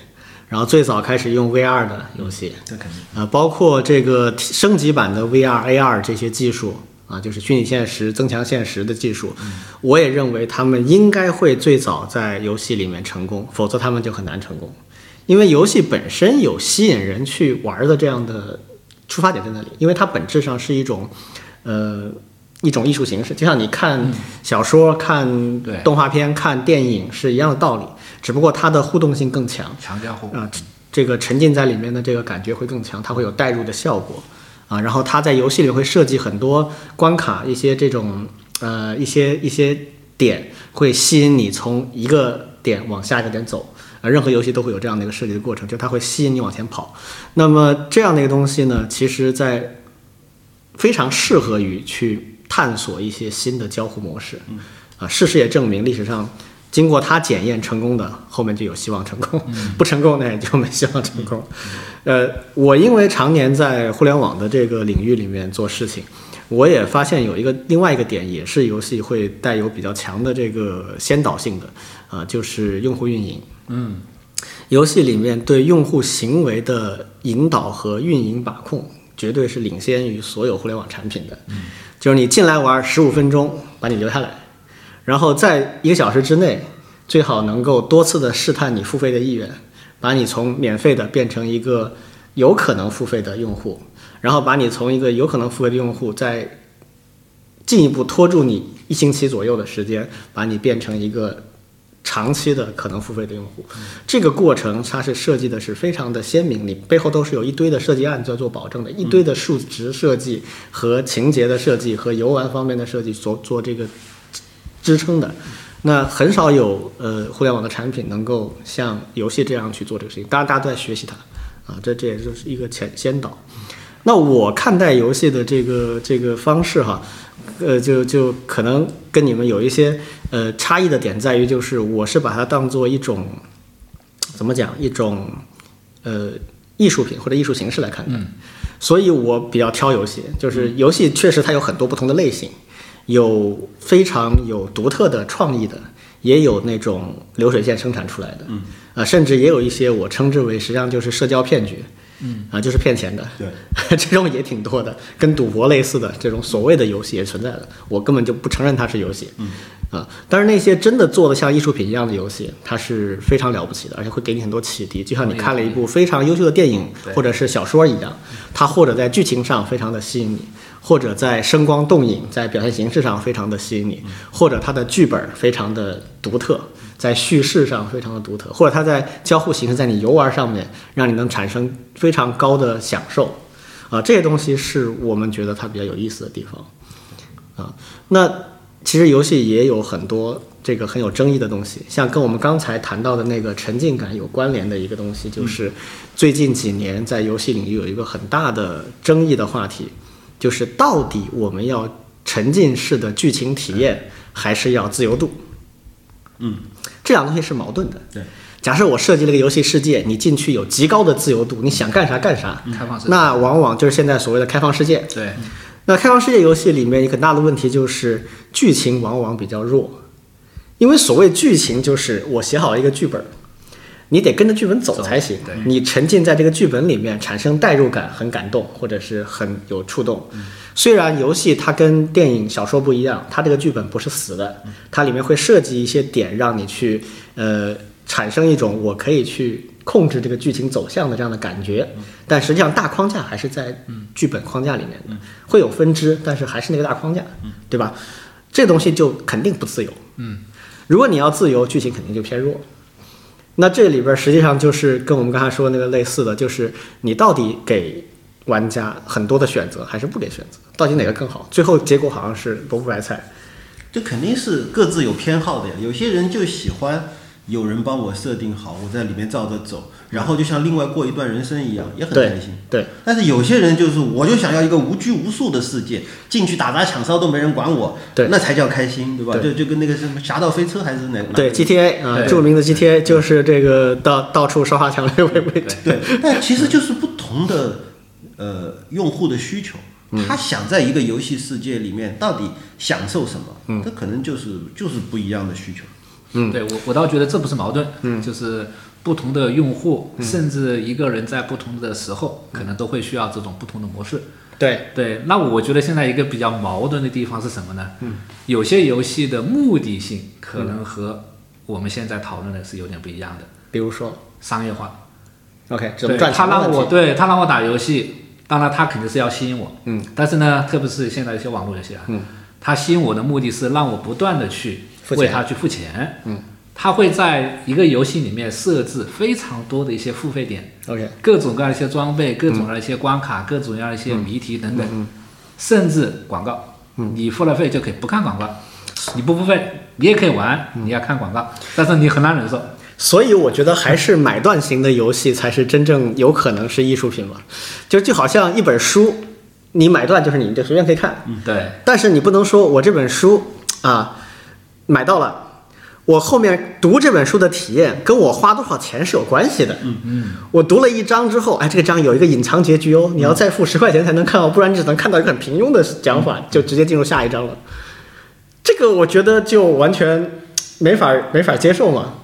然后最早开始用 VR 的游戏，这肯定。啊，包括这个升级版的 VR、AR 这些技术啊，就是虚拟现实、增强现实的技术，我也认为他们应该会最早在游戏里面成功，否则他们就很难成功。因为游戏本身有吸引人去玩的这样的出发点在那里，因为它本质上是一种，呃，一种艺术形式，就像你看小说、看动画片、看电影是一样的道理，只不过它的互动性更强。强加互，啊，这个沉浸在里面的这个感觉会更强，它会有代入的效果啊。然后它在游戏里会设计很多关卡，一些这种呃一些一些点会吸引你从一个点往下一个点走。啊，任何游戏都会有这样的一个设计的过程，就它会吸引你往前跑。那么这样的一个东西呢，其实在非常适合于去探索一些新的交互模式。啊，事实也证明，历史上经过他检验成功的，后面就有希望成功；不成功那也就没希望成功。呃，我因为常年在互联网的这个领域里面做事情，我也发现有一个另外一个点，也是游戏会带有比较强的这个先导性的，啊、就是用户运营。嗯，游戏里面对用户行为的引导和运营把控，绝对是领先于所有互联网产品的。就是你进来玩十五分钟，把你留下来，然后在一个小时之内，最好能够多次的试探你付费的意愿，把你从免费的变成一个有可能付费的用户，然后把你从一个有可能付费的用户再进一步拖住你一星期左右的时间，把你变成一个长期的可能付费的用户。这个过程它是设计的是非常的鲜明，你背后都是有一堆的设计案在做保证的，一堆的数值设计和情节的设计和游玩方面的设计做做这个支撑的。那很少有呃互联网的产品能够像游戏这样去做这个事情，当然大家都在学习它啊，这这也就是一个前先导。那我看待游戏的这个这个方式哈，呃，就就可能跟你们有一些呃差异的点在于，就是我是把它当做一种怎么讲一种呃艺术品或者艺术形式来看待，所以我比较挑游戏，就是游戏确实它有很多不同的类型，有非常有独特的创意的，也有那种流水线生产出来的，嗯，啊，甚至也有一些我称之为实际上就是社交骗局，嗯，啊，就是骗钱的，对，这种也挺多的，跟赌博类似的这种所谓的游戏也存在的，我根本就不承认它是游戏，嗯，啊，但是那些真的做的像艺术品一样的游戏，它是非常了不起的，而且会给你很多启迪，就像你看了一部非常优秀的电影或者是小说一样，它或者在剧情上非常的吸引你，或者在声光动影、在表现形式上非常的吸引你，或者它的剧本非常的独特，在叙事上非常的独特，或者它在交互形式、在你游玩上面，让你能产生非常高的享受，啊，这些东西是我们觉得它比较有意思的地方，啊，那其实游戏也有很多这个很有争议的东西，像跟我们刚才谈到的那个沉浸感有关联的一个东西，就是最近几年在游戏领域有一个很大的争议的话题，就是到底我们要沉浸式的剧情体验，还是要自由度？嗯，这两个东西是矛盾的。对，假设我设计了一个游戏世界，你进去有极高的自由度，你想干啥干啥，开放式，那往往就是现在所谓的开放世界。对，那开放世界游戏里面一个很大的问题就是剧情往往比较弱，因为所谓剧情就是我写好一个剧本，你得跟着剧本走才行对。你沉浸在这个剧本里面，产生代入感，很感动，或者是很有触动。虽然游戏它跟电影、小说不一样，它这个剧本不是死的，它里面会设计一些点让你去呃产生一种我可以去控制这个剧情走向的这样的感觉，但实际上大框架还是在剧本框架里面的，会有分支，但是还是那个大框架，对吧？这东西就肯定不自由。嗯，如果你要自由，剧情肯定就偏弱。那这里边实际上就是跟我们刚才说的那个类似的，就是你到底给玩家很多的选择，还是不给选择？到底哪个更好？最后结果好像是萝卜白菜。这肯定是各自有偏好的呀。有些人就喜欢有人帮我设定好，我在里面照着走，然后就像另外过一段人生一样，也很开心。对，但是有些人就是，我就想要一个无拘无束的世界，进去打砸抢烧都没人管我，对那才叫开心，对吧？对就就跟那个什么《侠盗飞车》还是哪哪对 GTA 啊，对著名的 GTA 就是这个到到处烧花墙来为为对，但其实就是不同的呃用户的需求，他想在一个游戏世界里面到底享受什么，嗯，这可能就是就是不一样的需求。嗯对我我倒觉得这不是矛盾，嗯，就是不同的用户，甚至一个人在不同的时候，可能都会需要这种不同的模式。对对，那我觉得现在一个比较矛盾的地方是什么呢？嗯，有些游戏的目的性可能和我们现在讨论的是有点不一样的，比如说商业化。OK 他让我？对他让我打游戏，当然他肯定是要吸引我，嗯，但是呢，特别是现在一些网络游戏啊，嗯，他吸引我的目的是让我不断的去为他去付钱，嗯，他会在一个游戏里面设置非常多的一些付费点，OK。各种各样的一些装备，各种各样的一些关卡，各种各样的一些谜题等等，甚至广告，你付了费就可以不看广告，你不付费你也可以玩，你要看广告，但是你很难忍受。所以我觉得还是买断型的游戏才是真正有可能是艺术品嘛，就就好像一本书，你买断就是你就随便可以看，对，但是你不能说我这本书啊买到了，我后面读这本书的体验跟我花多少钱是有关系的。嗯嗯，我读了一章之后，哎，这个章有一个隐藏结局哦，你要再付十块钱才能看到，不然你只能看到一个很平庸的讲法，就直接进入下一章了。这个我觉得就完全没法没法接受嘛。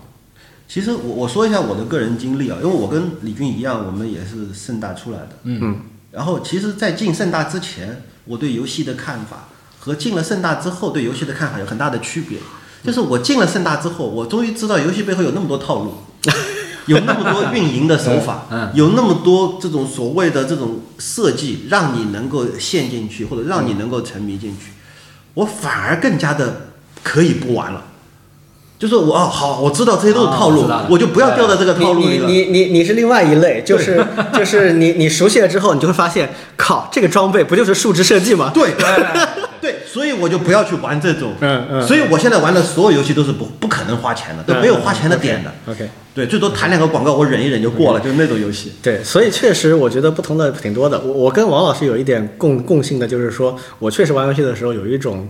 其实我我说一下我的个人经历啊，因为我跟李军一样，我们也是盛大出来的。嗯然后其实，在进盛大之前，我对游戏的看法和进了盛大之后对游戏的看法有很大的区别。就是我进了盛大之后，我终于知道游戏背后有那么多套路，有那么多运营的手法，嗯有那么多这种所谓的这种设计，让你能够陷进去，或者让你能够沉迷进去。我反而更加的可以不玩了。就是我哦好，我知道这些都是套路，我就不要掉在这个套路里了。你你你你是另外一类，就是 就是你你熟悉了之后，你就会发现，靠，这个装备不就是数值设计吗？对 对，所以我就不要去玩这种。嗯嗯所以我现在玩的所有游戏都是不不可能花钱的，都没有花钱的点的。OK，对，最多弹两个广告，我忍一忍就过了，就是那种游戏。对，所以确实我觉得不同的挺多的。我我跟王老师有一点共共性的，就是说我确实玩游戏的时候有一种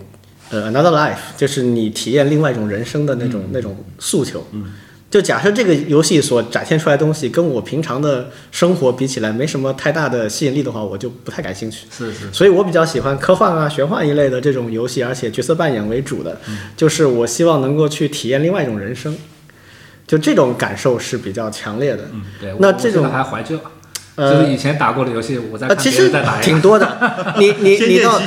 呃 another life，就是你体验另外一种人生的那种、那种诉求。嗯，就假设这个游戏所展现出来的东西跟我平常的生活比起来没什么太大的吸引力的话，我就不太感兴趣。是是，所以我比较喜欢科幻啊、玄幻一类的这种游戏，而且角色扮演为主的，就是我希望能够去体验另外一种人生，就这种感受是比较强烈的。嗯对。那这种还怀旧，呃就是以前打过的游戏，我在呃，看其实别人在打一挺多的。你你你到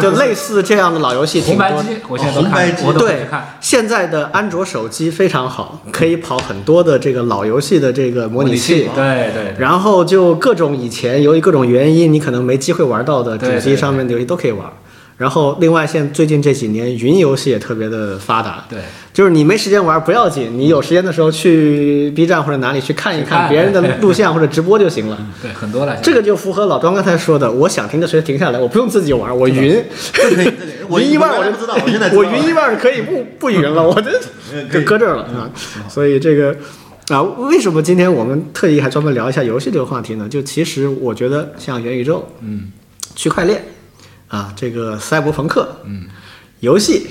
就类似这样的老游戏挺多的。红白机，我现在都红白机，看我都对看。，现在的安卓手机非常好，可以跑很多的这个老游戏的这个模拟器。对对对，然后就各种以前由于各种原因你可能没机会玩到的主机上面的游戏都可以玩。然后另外现最近这几年云游戏也特别的发达，对就是你没时间玩不要紧，你有时间的时候去 B 站或者哪里去看一看看别人的录像或者直播就行了。对很多了。这个就符合老庄刚才说的，我想停的随时停下来，我不用自己玩，我云，我云一半我就我原来不知道，我现在知道我云一半可以不不云了，我这就搁这儿了啊。所以这个啊，为什么今天我们特意还专门聊一下游戏这个话题呢？就其实我觉得像元宇宙、嗯区块链啊，这个赛博朋克，嗯，游戏，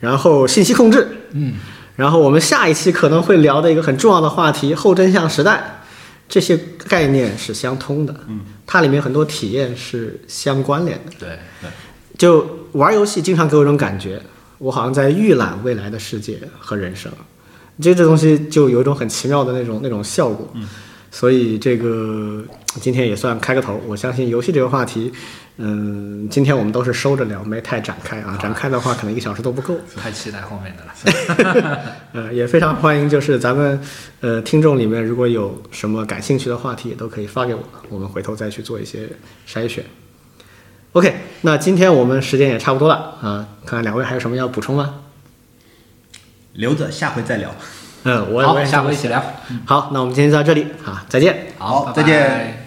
然后信息控制，嗯，然后我们下一期可能会聊的一个很重要的话题——后真相时代，这些概念是相通的，嗯，它里面很多体验是相关联的。对对。就玩游戏经常给我一种感觉，我好像在预览未来的世界和人生，这这东西就有一种很奇妙的那种那种效果。嗯，所以这个今天也算开个头。我相信游戏这个话题，嗯，今天我们都是收着聊，没太展开啊。展开的话，可能一个小时都不够。太期待后面的了。呃，也非常欢迎，就是咱们呃听众里面如果有什么感兴趣的话题，也都可以发给我，我们回头再去做一些筛选。OK，那今天我们时间也差不多了啊，看看两位还有什么要补充吗？留着下回再聊。嗯，我我，也下回一起聊。好，那我们今天就到这里啊，再见。好，拜再见拜